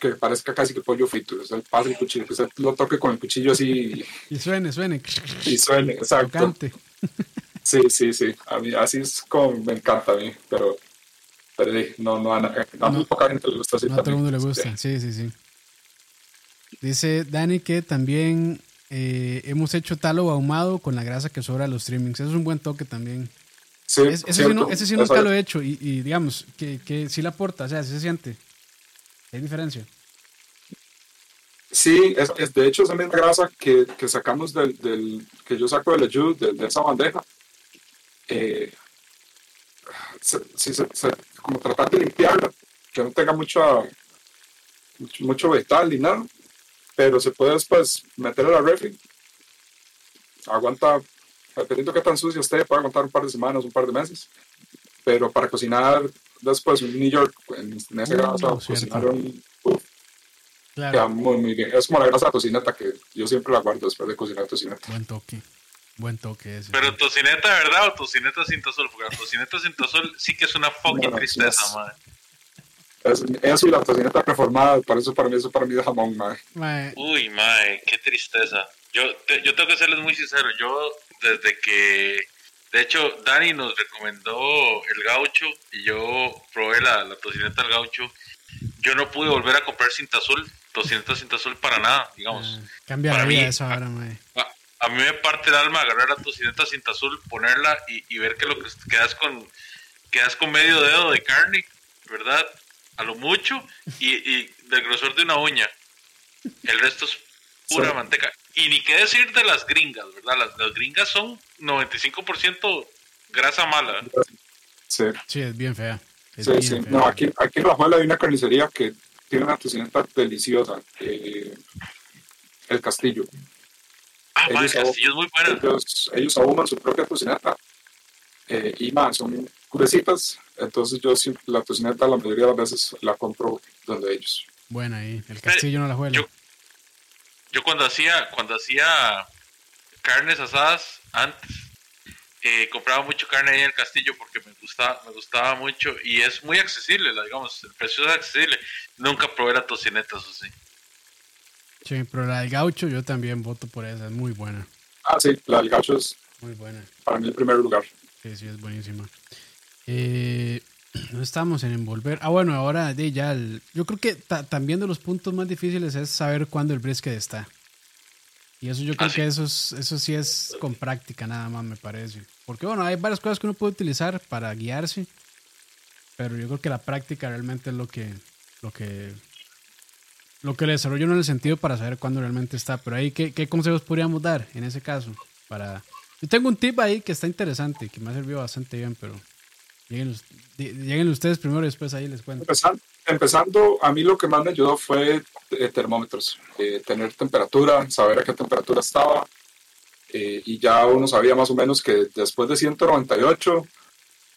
que parezca casi que pollo frito, o sea, pase el cuchillo, que usted lo toque con el cuchillo así Y suene, suene. y suene, exacto. Tocante. Sí, sí, sí. A mí así es como me encanta a mí, pero, pero sí, no, no, a, na- a muy poca gente le gusta así. No a todo el mundo le gusta. Sí, sí, sí. Dice Dani que también eh, hemos hecho talo ahumado con la grasa que sobra de los streamings. Eso es un buen toque también. Sí, Es- ese, sí no- ese sí nunca lo he hecho y, y digamos que, que sí le aporta, o sea, sí se siente. Hay diferencia. Sí, es, es- de hecho esa misma grasa que, que sacamos del, del, que yo saco del ayudo, de, de esa bandeja, eh, se, se- se- como tratar de limpiarla, que no tenga mucha, mucho, mucho vegetal ni nada, pero se puede después meter a la refri, aguanta, dependiendo de qué tan sucio esté, puede aguantar un par de semanas, un par de meses, pero para cocinar después un New York en, en esa Mm, grasa, cierto. cocinar un, uf, Queda Claro. muy, muy bien. Es como la grasa de tocineta que yo siempre la guardo después de cocinar tocineta. Buen toque. Buen toque ese. Pero tocineta, ¿verdad? O tocineta sin tazol. Porque la tocineta sin tazol sí que es una fucking tristeza, es- madre. Es- eso y la tocineta reformada, por eso para mí, eso para mí de jamón, mae. Mae, Uy, mae, qué tristeza. Yo, te- yo tengo que serles muy sincero. Yo, desde que. De hecho, Dani nos recomendó el gaucho y yo probé la, la tocineta al gaucho. Yo no pude volver a comprar cinta azul, tocineta cinta azul para nada, digamos. ah, cambia la para vida mí- esa hora, mae. A, a mí me parte el alma agarrar la tocineta cinta azul, ponerla y, y ver que lo que quedas con quedas con medio dedo de carne, ¿verdad? A lo mucho y, y del grosor de una uña. El resto es pura manteca. Y ni qué decir de las gringas, ¿verdad? Las, las gringas son 95% grasa mala. Sí, Sí, es bien fea. Es sí, bien sí. fea. No, aquí, aquí en La Juela hay una carnicería que tiene una tocineta deliciosa. eh, el Castillo. Ah, Ellos hago- Castillo es muy buena. Ellos, ellos ahuman su propia tocineta. eh, y más, son curecitas. Entonces yo siempre, la tocineta la mayoría de las veces la compro donde ellos. Buena ahí. El castillo no la juega. yo- Yo cuando hacía, cuando hacía carnes asadas antes, eh, compraba mucho carne ahí en el castillo porque me gustaba, me gustaba mucho y es muy accesible, la- digamos, el precio es accesible. Nunca probé la tocineta, eso sí. Sí, pero la del gaucho yo también voto por esa. Es muy buena. Ah, sí, la del gacho es Muy buena. para mí el primer lugar. Sí, sí, es buenísima. Eh, no estamos en envolver. Ah, bueno, ahora de ya. el- yo creo que ta- también de los puntos más difíciles es saber cuándo el brisket está. Y eso yo creo Ah, sí. que eso, es, eso sí es con práctica nada más, me parece. Porque bueno, hay varias cosas que uno puede utilizar para guiarse. Pero yo creo que la práctica realmente es lo que, lo que, lo que le desarrolla uno en el sentido para saber cuándo realmente está. Pero ahí, ¿qué, consejos podríamos dar en ese caso? Para, yo tengo un tip ahí que está interesante, que me ha servido bastante bien, pero lleguen ustedes primero y después ahí les cuento. Empezando, empezando, a mí lo que más me ayudó fue eh, termómetros, eh, tener temperatura, saber a qué temperatura estaba, eh, y ya uno sabía más o menos que después de 198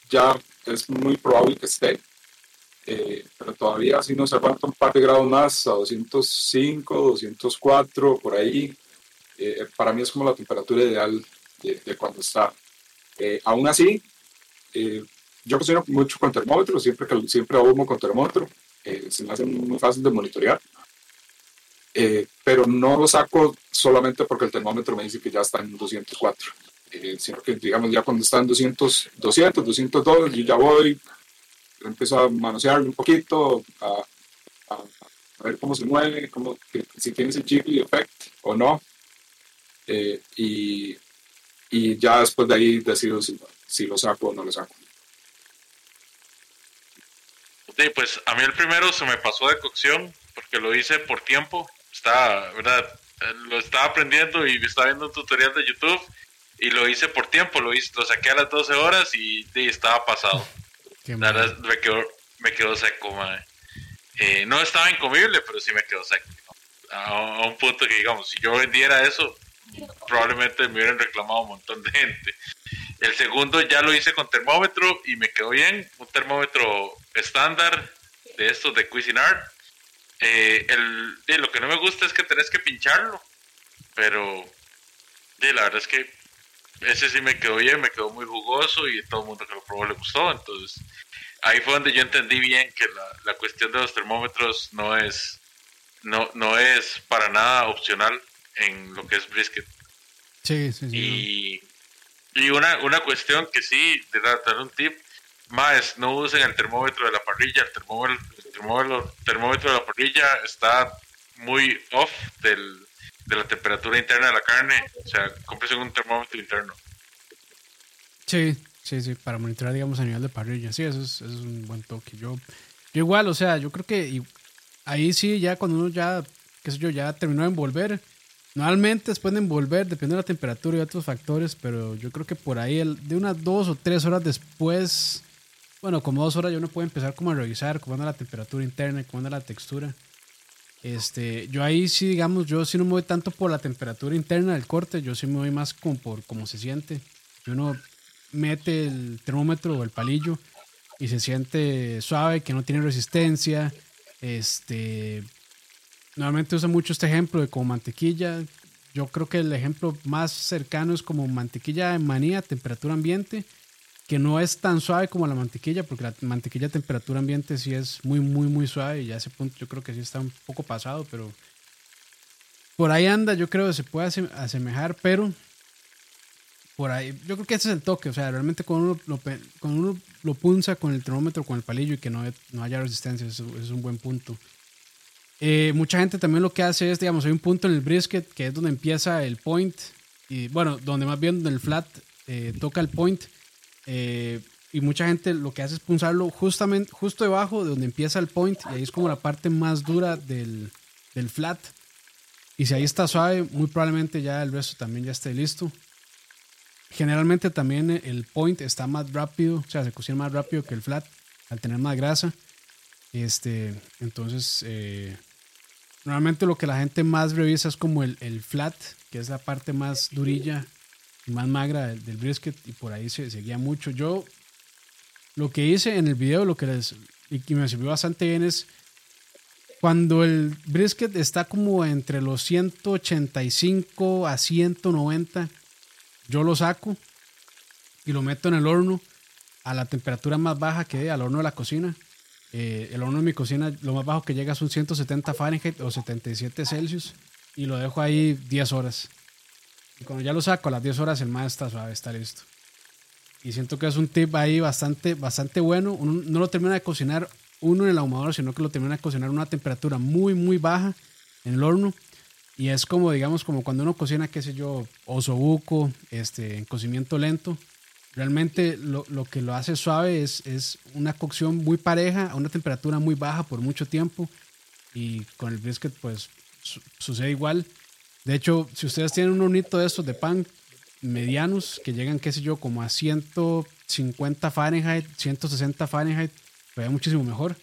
ya es muy probable que esté, eh, pero todavía si no se aguanta un par de grados más, a 205, 204, por ahí, eh, para mí es como la temperatura ideal de, de cuando está. Eh, aún así, eh, yo cocino mucho con termómetro, siempre siempre ahumo con termómetro, eh, se me hace muy fácil de monitorear. Eh, pero no lo saco solamente porque el termómetro me dice que ya está en 204, eh, sino que digamos ya cuando está en 200, 200, 202, yo ya voy, empiezo a manosearlo un poquito, a, ver cómo se mueve, cómo, si tiene ese jiggly effect o no, eh, y, y ya después de ahí decido si, si lo saco o no lo saco. Sí, pues a mí el primero se me pasó de cocción porque lo hice por tiempo. Estaba, ¿verdad? Lo estaba aprendiendo y estaba viendo un tutorial de YouTube y lo hice por tiempo. Lo hice, lo saqué a las 12 horas y, estaba pasado. La verdad me quedó, me quedó seco, madre. Eh, no estaba incomible, pero sí me quedó seco. A, un punto que, digamos, si yo vendiera eso, probablemente me hubieran reclamado un montón de gente. El segundo ya lo hice con termómetro y me quedó bien. Un termómetro estándar de estos de Cuisinart. Eh, el, lo que no me gusta es que tenés que pincharlo. Pero la verdad es que ese sí me quedó bien, me quedó muy jugoso y todo el mundo que lo probó le gustó. Entonces ahí fue donde yo entendí bien que la, la cuestión de los termómetros no es, no, no es para nada opcional en lo que es brisket. Sí, sí, sí. Y, y una, una cuestión que sí, de dar un tip, más no usen el termómetro de la parrilla, el termómetro, el termómetro, de la parrilla está muy off del, de la temperatura interna de la carne, o sea, cómprese un termómetro interno. Sí, sí, sí, para monitorear, digamos, a nivel de parrilla, sí, eso es, eso es un buen toque. Yo, yo igual, o sea, yo creo que ahí sí, ya cuando uno ya, qué sé yo, ya terminó de envolver, Normalmente después de envolver, depende de la temperatura y otros factores, pero yo creo que por ahí de unas dos o tres horas después, bueno, como dos horas yo no puedo empezar como a revisar cómo anda la temperatura interna cómo anda la textura. Este, yo ahí sí, digamos, yo sí no me voy tanto por la temperatura interna del corte, yo sí me voy más como por cómo se siente. Uno mete el termómetro o el palillo y se siente suave, que no tiene resistencia, este, Normalmente usa mucho este ejemplo de como mantequilla. Yo creo que el ejemplo más cercano es como mantequilla de manía, temperatura ambiente, que no es tan suave como la mantequilla, porque la mantequilla a temperatura ambiente sí es muy, muy, muy suave y ya ese punto yo creo que sí está un poco pasado, pero por ahí anda, yo creo que se puede asemejar, pero por ahí, yo creo que ese es el toque, o sea, realmente cuando uno lo, cuando uno lo punza con el termómetro, con el palillo y que no, no haya resistencia, eso es un buen punto. Eh, mucha gente también lo que hace es, digamos, hay un punto en el brisket que es donde empieza el point, y bueno, donde más bien el flat eh, toca el point. Eh, y mucha gente lo que hace es punzarlo justamente, justo debajo de donde empieza el point, y ahí es como la parte más dura del, del flat. Y si ahí está suave, muy probablemente ya el resto también ya esté listo. Generalmente también el point está más rápido, o sea, se cocina más rápido que el flat al tener más grasa. Este, entonces, Normalmente lo que la gente más revisa es como el, el flat, que es la parte más durilla más magra del, brisket, y por ahí se, seguía mucho. Yo lo que hice en el video, lo que les y que me sirvió bastante bien es cuando el brisket está como entre los 185 a 190, yo lo saco y lo meto en el horno a la temperatura más baja que hay, al horno de la cocina. Eh, el horno de mi cocina, lo más bajo que llega son 170 Fahrenheit o 77 Celsius. Y lo dejo ahí 10 horas. Y cuando ya lo saco a las 10 horas, el más está suave, está listo. Y siento que es un tip ahí bastante, bastante bueno. No lo termina de cocinar uno en el ahumador, sino que lo termina de cocinar a una temperatura muy, muy baja en el horno. Y es como, digamos, como cuando uno cocina, qué sé yo, osobuco, este, en cocimiento lento Realmente lo, lo, que lo hace suave es, es una cocción muy pareja a una temperatura muy baja por mucho tiempo y con el brisket pues sucede igual. De hecho, si ustedes tienen un hornito de estos de pan medianos que llegan, qué sé yo, como a 150 Fahrenheit, 160 Fahrenheit, todavía muchísimo mejor.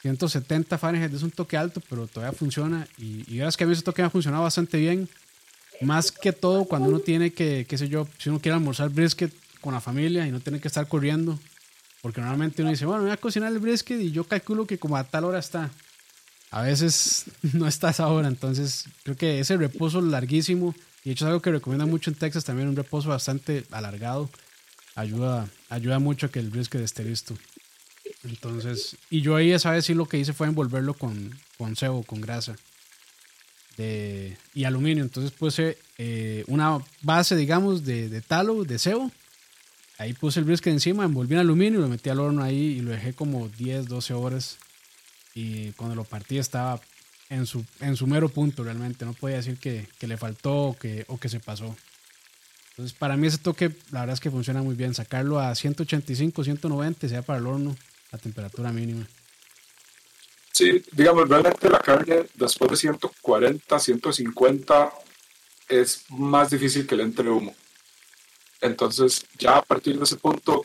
170 Fahrenheit es un toque alto, pero todavía funciona. Y, y verás que a mí ese toque ha funcionado bastante bien. Más que todo cuando uno tiene que, qué sé yo, si uno quiere almorzar brisket, con la familia y no tener que estar corriendo. Porque normalmente uno dice, bueno, voy a cocinar el brisket y yo calculo que como a tal hora está. A veces no está a esa hora, entonces creo que ese reposo larguísimo, y de hecho es algo que recomienda mucho en Texas también, un reposo bastante alargado, ayuda, ayuda mucho a que el brisket esté listo. Entonces, y yo ahí esa vez sí lo que hice fue envolverlo con, con cebo, con grasa de, y aluminio. Entonces puse eh, una base, digamos, de, de talo, de cebo, Ahí puse el brisket encima, envolví en aluminio, lo metí al horno ahí y lo dejé como 10, 12 horas. Y cuando lo partí estaba en su, en su mero punto realmente. No podía decir que, que le faltó o que, o que se pasó. Entonces, para mí ese toque, la verdad es que funciona muy bien. Sacarlo a 185, 190, sea para el horno, a temperatura mínima. Sí, digamos, realmente la carne después de 140, 150 es más difícil que le entre humo. Entonces, ya a partir de ese punto,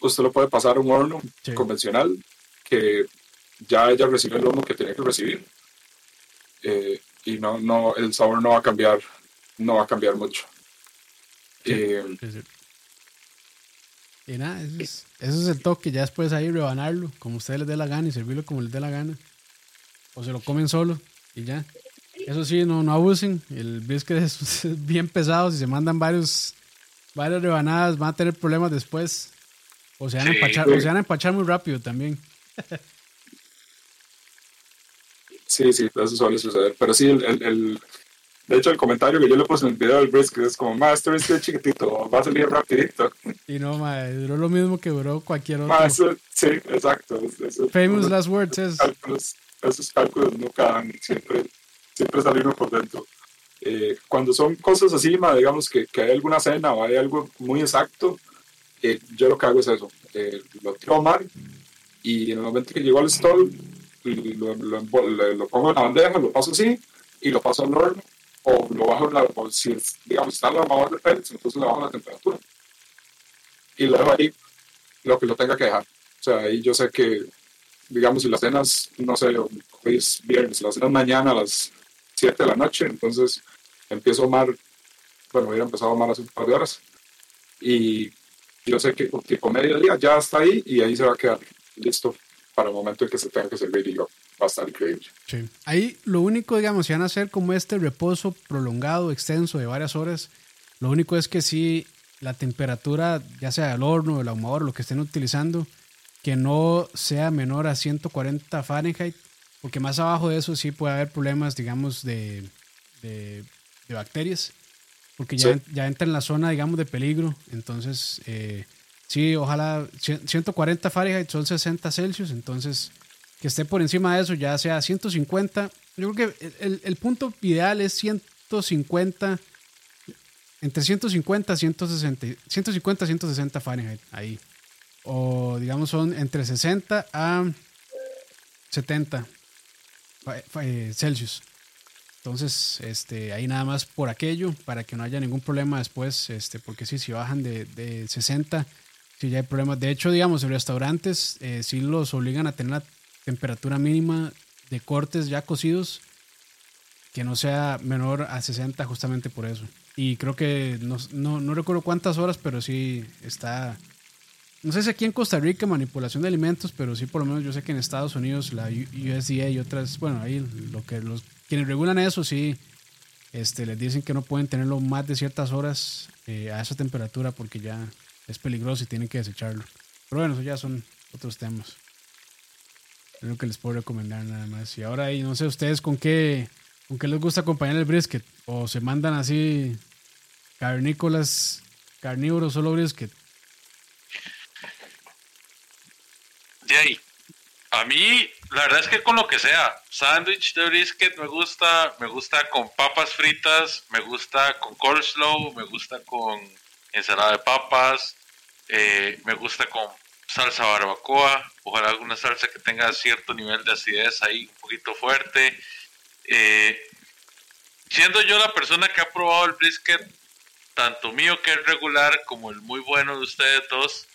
usted lo puede pasar a un horno convencional que ya ella recibió el humo que tenía que recibir. Eh, y no, no, el sabor no va a cambiar, no va a cambiar mucho. Eh, y nada, eso es, eso es, el toque. Ya después ahí rebanarlo como ustedes les dé la gana y servirlo como les dé la gana. O se lo comen solo y ya. Eso sí, no, no abusen. El brisket es, bien pesado. Si se mandan varios, varias rebanadas, van a tener problemas después. O se van, a, empachar, o se van a empachar muy rápido también. Sí, sí, eso suele suceder. Pero sí, el, el, de hecho, el comentario que yo le puse en el video del brisket es como, ma, este brisket es chiquitito, va a salir rapidito. Y no, ma, duró lo mismo que duró cualquier otro. sí, exacto. Famous last words es. esos cálculos nunca siempre, siempre salieron por dentro. Eh, cuando son cosas así, ma, digamos que, que, hay alguna cena o hay algo muy exacto, eh, yo lo que hago es eso, eh, lo tiro a mar y en el momento que llegó al stall, lo, lo, pongo en la bandeja, lo paso así y lo paso al horno o lo bajo, en la, o si digamos está la de Pérez, entonces le bajo la temperatura y lo dejo ahí lo que lo tenga que dejar. O sea, ahí yo sé que, digamos, si las cenas, no sé, hoy es viernes, las cenas mañana a las 7 de la noche, entonces empiezo a mar, bueno, hubiera empezado a mar hace un par de horas y yo sé que tipo día ya está ahí y ahí se va a quedar listo para el momento en que se tenga que servir y yo va a estar increíble. Sí. Ahí lo único, digamos, si van a hacer como este reposo prolongado, extenso de varias horas, lo único es que si la temperatura, ya sea el horno, el ahumador, lo que estén utilizando, que no sea menor a 140 Fahrenheit, porque más abajo de eso sí puede haber problemas, digamos, de, de, bacterias, porque ya, ya entra en la zona, digamos, de peligro. Entonces, eh, Sí, ojalá 140 Fahrenheit son 60 Celsius, entonces que esté por encima de eso, ya sea 150. Yo creo que el, punto ideal es 150, entre 150 y 160, 150 160 Fahrenheit, ahí. O digamos son entre 60 a 70 eh, Celsius. Entonces, este, ahí nada más por aquello, para que no haya ningún problema después, este, porque sí, si bajan de, de 60 Sí, ya hay problemas. De hecho, digamos, en restaurantes eh, sí los obligan a tener la temperatura mínima de cortes ya cocidos que no sea menor a 60 justamente por eso. Y creo que no, no, recuerdo cuántas horas, pero sí está... No sé si aquí en Costa Rica manipulación de alimentos, pero sí por lo menos yo sé que en Estados Unidos la USDA y otras, bueno, ahí lo que los quienes regulan eso sí este, les dicen que no pueden tenerlo más de ciertas horas eh, a esa temperatura porque ya es peligroso y tienen que desecharlo. Pero bueno, eso ya son otros temas. Es lo que les puedo recomendar nada más. Y ahora ahí, no sé ustedes con qué, con qué les gusta acompañar el brisket. O se mandan así carnícolas, carnívoros, solo brisket. De ahí. A mí, la verdad es que con lo que sea. Sándwich de brisket me gusta. Me gusta con papas fritas. Me gusta con coleslaw. Me gusta con ensalada de papas. Eh, me gusta con salsa barbacoa, ojalá alguna salsa que tenga cierto nivel de acidez ahí, un poquito fuerte. Eh, siendo yo la persona que ha probado el brisket, tanto mío que es regular como el muy bueno de ustedes dos,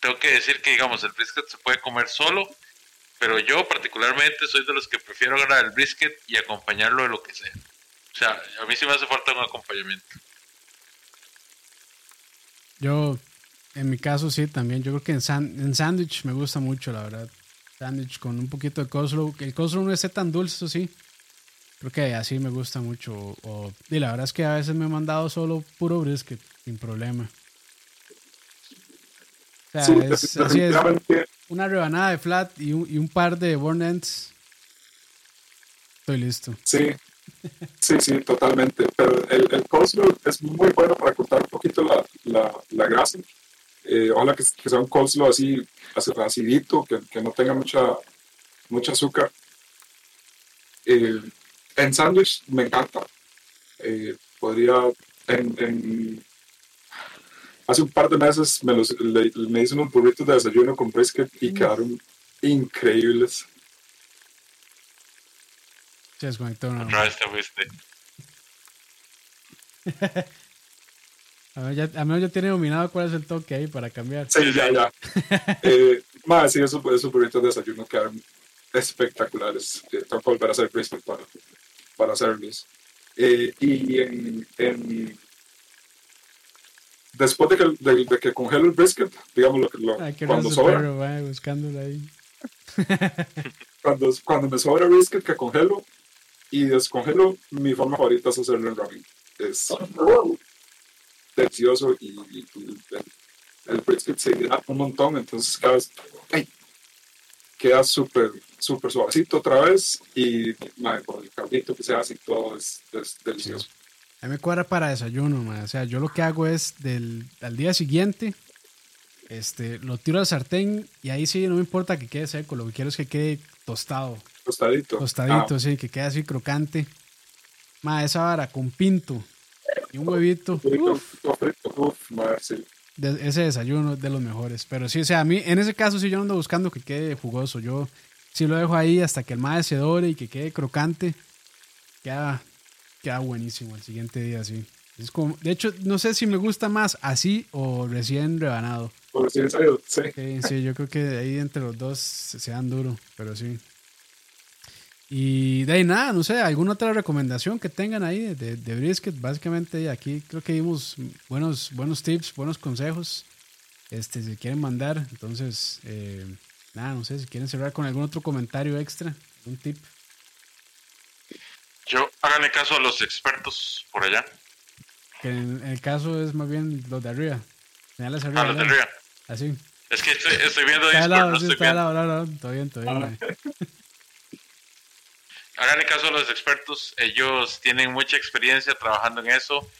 tengo que decir que, digamos, el brisket se puede comer solo, pero yo particularmente soy de los que prefiero agarrar el brisket y acompañarlo de lo que sea. O sea, a mí sí me hace falta un acompañamiento. Yo en mi caso sí, también. Yo creo que en, en sándwich me gusta mucho, la verdad. Sándwich con un poquito de coleslaw. El coleslaw no esté tan dulce, eso sí. Creo que así me gusta mucho. O, y la verdad es que a veces me he mandado solo puro brisket, sin problema. O sea, es, así es. Una rebanada de flat y un, y un par de burn ends. Estoy listo. Sí, sí, sí, totalmente. Pero el, el coleslaw es muy bueno para cortar un poquito la, la, la grasa eh, ojalá que, sea un coleslaw así, acidito, que, que no tenga mucha, mucha azúcar. Eh, en sándwich me encanta. Eh, podría, en, hace un par de meses me, los, me hice unos burritos de desayuno con brisket y quedaron increíbles. Se desconectó una. Otra vez te fuiste. A ver, ya, a menos ya tiene dominado cuál es el toque ahí para cambiar. Sí, ya, ya. eh, más, sí, esos, esos burritos de desayuno quedaron espectaculares. Eh, tengo que volver a hacer brisket para, para hacerlos. Eh, y en, en, después de que, de, de que congelo el brisket, digamos, lo, que- lo, Ay, qué cuando sobra, perro, va, buscándolo ahí. cuando, cuando me sobra brisket que congelo y descongelo, mi forma favorita es hacerlo en ramen. Es delicioso y, y- y el, el brisket se hidrata un montón, entonces cada vez ¡ay! queda súper súper suavecito otra vez y madre, con el caldito que se hace y todo es, es delicioso. A mí me cuadra para desayuno. O sea, yo lo que hago es del, al día siguiente, este, lo tiro al sartén y ahí sí no me importa que quede seco, lo que quiero es que quede tostado, Tostadito. tostadito, Ah, sí, que quede así crocante. Ma, esa vara con pinto y un huevito. uf, uf, sí. de- ese desayuno es de los mejores. Pero sí, o sea, a mí en ese caso sí yo no ando buscando que quede jugoso. Yo sí lo dejo ahí hasta que el madre se dore y que quede crocante. Queda, queda buenísimo el siguiente día, sí. Es como, de hecho, no sé si me gusta más así o recién rebanado. Por decir en serio, sí. Sí, sí, yo creo que ahí entre los dos se dan duro, pero sí. Y de ahí nada, no sé, alguna otra recomendación que tengan ahí de, de, brisket. Básicamente aquí creo que dimos buenos, buenos tips, buenos consejos. Este, si quieren mandar, entonces, eh, nada, no sé, si quieren cerrar con algún otro comentario extra, un tip. Yo, háganle caso a los expertos por allá. Que en, el caso es más bien los de arriba. Señales arriba. A los de arriba. Así. Es que estoy, estoy viendo Está lado, no sí, estoy está viendo. lado, no, todo bien, todo bien. Háganle caso a los expertos. Ellos tienen mucha experiencia trabajando en eso.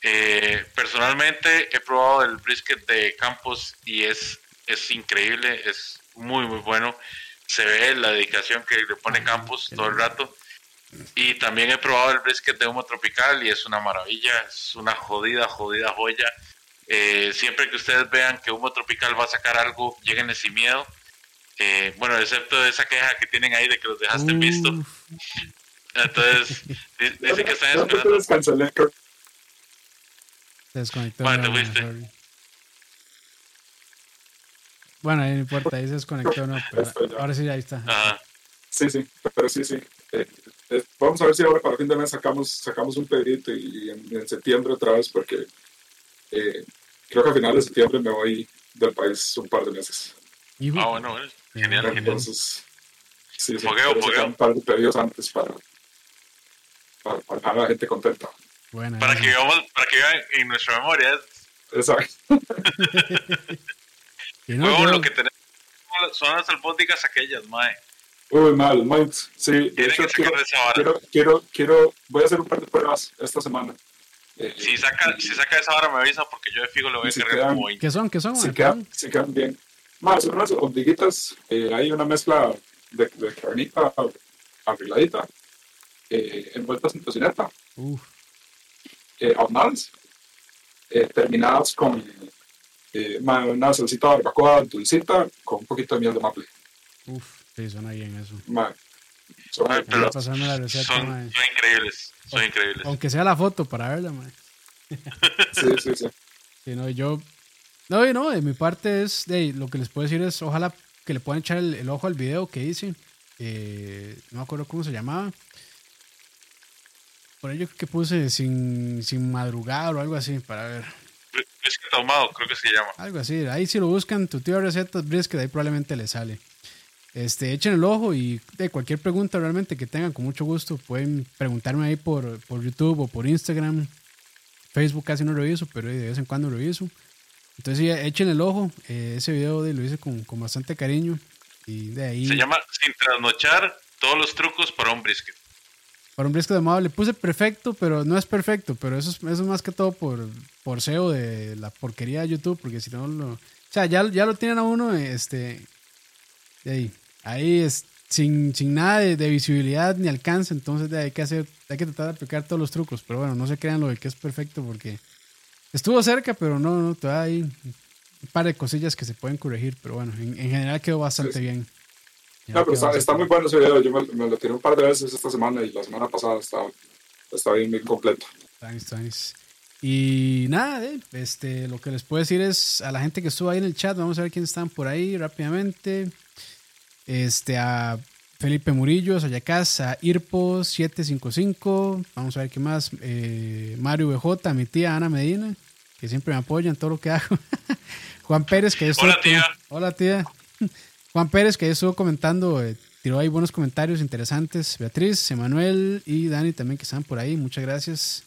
Eh, personalmente he probado el brisket de Campos y es, es increíble, es muy, muy bueno. Se ve la dedicación que le pone Campos todo el rato. Y también he probado el brisket de humo tropical y es una maravilla, es una jodida, jodida joya. Eh, siempre que ustedes vean que humo tropical va a sacar algo, lleguen sin miedo. Eh, bueno, excepto esa queja que tienen ahí de que los dejaste visto. Entonces, di- dice que están te esperando. descancelé, creo. se desconectó. Vale, te fuiste. Bueno, ahí no importa, ahí se desconectó, no, pero ahora sí, ahí está. Ajá. Sí, sí, pero sí, sí. Eh, eh, vamos a ver si ahora para fin de mes sacamos, sacamos un pedrito y en, en septiembre otra vez, porque eh, creo que a finales de septiembre me voy del país un par de meses. Ah, bueno, bueno, genial, Ajá. genial. Entonces, sí, sí, Fogueo, fogueo. un par de pedidos antes para, para, para dejar a la gente contenta. buena, Para que vivamos, para que vivan en nuestra memoria, Exacto. Y no, huevón, yo- lo que tenemos son las albóndigas aquellas, mae. Uy, mal, mal. Sí, de hecho, quiero, esa vara. quiero, quiero, quiero, voy a hacer un par de pruebas esta semana. Eh, Si saca, si saca esa hora me avisa porque yo de fijo le voy Y a si cargar quedan- como 20. ¿Qué son? ¿Qué son? si quedan, si quedan bien. Más, son unas ondiguitas. eh, hay una mezcla de, de carnita arregladita, eh, envueltas en tocineta, Uf, eh, ahumadas, eh, terminadas con eh, una salsita de barbacoa dulcita con un poquito de miel de maple. uf, sí, suena bien eso. Ma, son- Ay, pero la receta, son, increíbles, son increíbles. Aunque sea la foto para verla, mae. sí, sí, sí. Sí, no, yo. No, no, de mi parte es. Lo que les puedo decir es: ojalá que le puedan echar el, el ojo al video que hice. Eh, no me acuerdo cómo se llamaba. Por ello que puse sin, sin madrugar o algo así, para ver. Brisket ahumado, creo que se llama. Algo así. Ahí si lo buscan, tu tío recetas brisket, ahí probablemente le sale. Este, echen el ojo y de cualquier pregunta realmente que tengan, con mucho gusto, pueden preguntarme ahí por, por YouTube o por Instagram. Facebook casi no reviso, pero de vez en cuando reviso. Entonces sí, echen el ojo. Eh, ese video de, lo hice con, con bastante cariño. Y de ahí... Se llama Sin trasnochar todos los trucos para un brisket. Para un brisket de amado le puse perfecto, pero no es perfecto. Pero eso es, eso es más que todo por, por SEO de la porquería de YouTube, porque si no lo... O sea, ya, ya lo tienen a uno, este... de ahí, ahí es sin, sin nada de, de visibilidad ni alcance, entonces de ahí hay que hacer, hay que tratar de aplicar todos los trucos. Pero bueno, no se crean lo de que es perfecto, porque estuvo cerca, pero no, no, todavía hay un par de cosillas que se pueden corregir. Pero bueno, en, en general quedó bastante Sí, bien. No, pero está, está, muy bueno ese video. Yo me, me, lo tiré un par de veces esta semana y la semana pasada estaba, estaba bien, bien completo. Thanks, thanks. Y nada, eh, este, lo que les puedo decir es a la gente que estuvo ahí en el chat, vamos a ver quiénes están por ahí rápidamente. Este, a Felipe Murillo, Sayacas, a Irpo755, vamos a ver qué más. Eh, Mario BJ, mi tía Ana Medina, que siempre me apoya en todo lo que hago. Juan Pérez, que estuvo, Hola, tía. Hola, tía. Juan Pérez, que estuvo comentando, eh, tiró ahí buenos comentarios interesantes. Beatriz, Emanuel y Dani también que están por ahí, muchas gracias.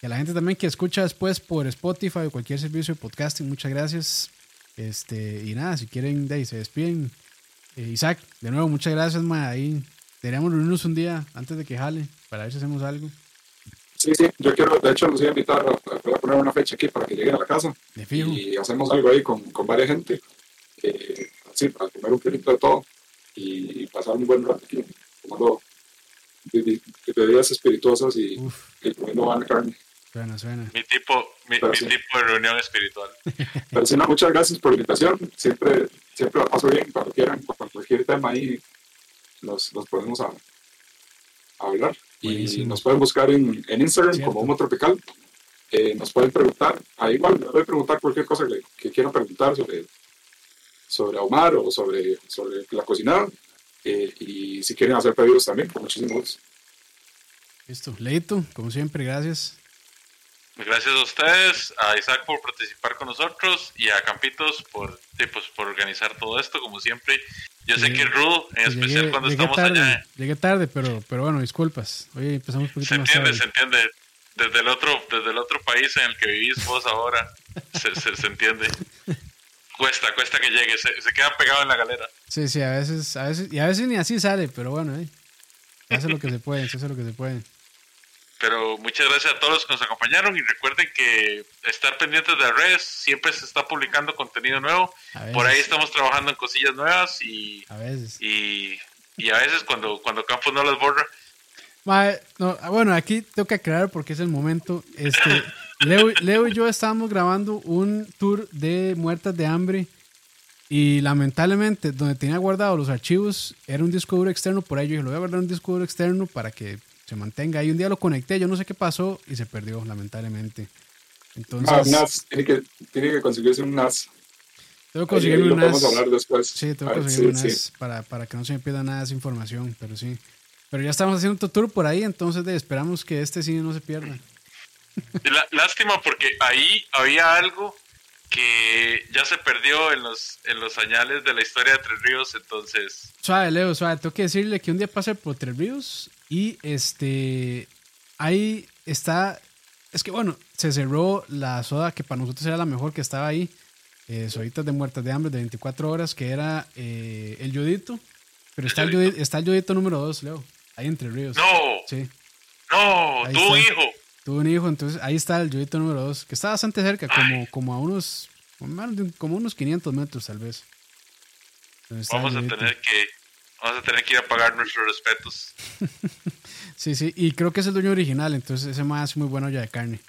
Y a la gente también que escucha después por Spotify o cualquier servicio de podcasting, muchas gracias. Este, y nada, si quieren, de ahí se despiden. Eh, Isaac, de nuevo, muchas gracias, ma. Ahí deberíamos reunirnos un día antes de que jale para ver si hacemos algo. Sí, sí, yo quiero, de hecho, los voy a invitar a, a poner una fecha aquí para que lleguen a la casa. De fijo. Y hacemos algo ahí con, con varias gente. Eh, así, para comer un poquito de todo y pasar un buen rato aquí, tomando bebidas espirituosas y, y comiendo buena carne. Suena, suena. Mi tipo, mi, mi sí. tipo de reunión espiritual. Pero sí, no, muchas gracias por la invitación. Siempre, siempre la paso bien. Cuando quieran, cualquier tema ahí, nos, nos podemos a hablar. Buenísimo. Y nos pueden buscar en, en Instagram Cierto. como Homo Tropical. Eh, nos pueden preguntar, ahí igual, me pueden preguntar cualquier cosa que, que quieran preguntar sobre, sobre Omar o sobre, sobre la cocinada. Eh, y si quieren hacer pedidos también, con muchísimo gusto. Listo, Leito, como siempre, gracias. Gracias a ustedes, a Isaac por participar con nosotros y a Campitos por, pues, por organizar todo esto, como siempre. Yo sé que rudo, en especial cuando estamos tarde, allá. Llegué tarde, pero, pero bueno, disculpas. Hoy empezamos un poquito Se más entiende, tarde. se entiende. Desde el otro, desde el otro país en el que vivís vos ahora, se, se, se entiende. Cuesta, cuesta que llegue, se, se, queda pegado en la galera. Sí, sí, a veces, a veces, y a veces ni así sale, pero bueno, eh. Se hace lo que se puede, se hace lo que se puede. Pero muchas gracias a todos los que nos acompañaron y recuerden que estar pendientes de las redes, siempre se está publicando contenido nuevo. Por ahí estamos trabajando en cosillas nuevas y a veces, y, y a veces cuando, cuando Campos no las borra. Ma, no, bueno, aquí tengo que aclarar porque es el momento. Este, Leo, Leo y yo estábamos grabando un tour de Muertas de Hambre y lamentablemente donde tenía guardado los archivos era un disco duro externo, por ahí yo dije, lo voy a guardar en un disco duro externo para que se mantenga. ahí un día lo conecté, yo no sé qué pasó y se perdió, lamentablemente. Entonces, ah, NAS, tiene que, tiene que conseguirse un NAS. Tengo que conseguir un NAS. Vamos a hablar después. Sí, tengo que conseguir un NAS sí. para, para que no se me pierda nada de esa información, pero sí. Pero ya estamos haciendo otro tour por ahí, entonces de, esperamos que este cine no se pierda. La, lástima porque ahí había algo que ya se perdió en los, en los añales de la historia de Tres Ríos, entonces... Suave, Leo, suave. Tengo que decirle que un día pasé por Tres Ríos y este... Ahí está... Es que bueno, se cerró la soda que para nosotros era la mejor que estaba ahí. Eh, soditas de muertas de hambre de 24 horas, que era eh, el yodito. Pero está el, yodito, está el yodito número 2, Leo. Ahí entre ríos. No. Sí. No, Ahí tu está. hijo. Tuve un hijo, entonces ahí está el yodito número 2, que está bastante cerca, como, como a unos como unos 500 metros tal vez. Vamos a tener que vamos a tener que ir a pagar nuestros respetos. sí, sí, y creo que es el dueño original, entonces ese más es muy bueno ya de carne.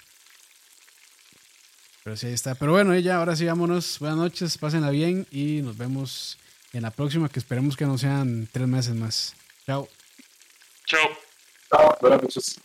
Pero sí, ahí está. Pero bueno, ya, ahora sí, vámonos. Buenas noches, pásenla bien y nos vemos en la próxima, que esperemos que no sean tres meses más. Chao. Chao. Chao, buenas noches.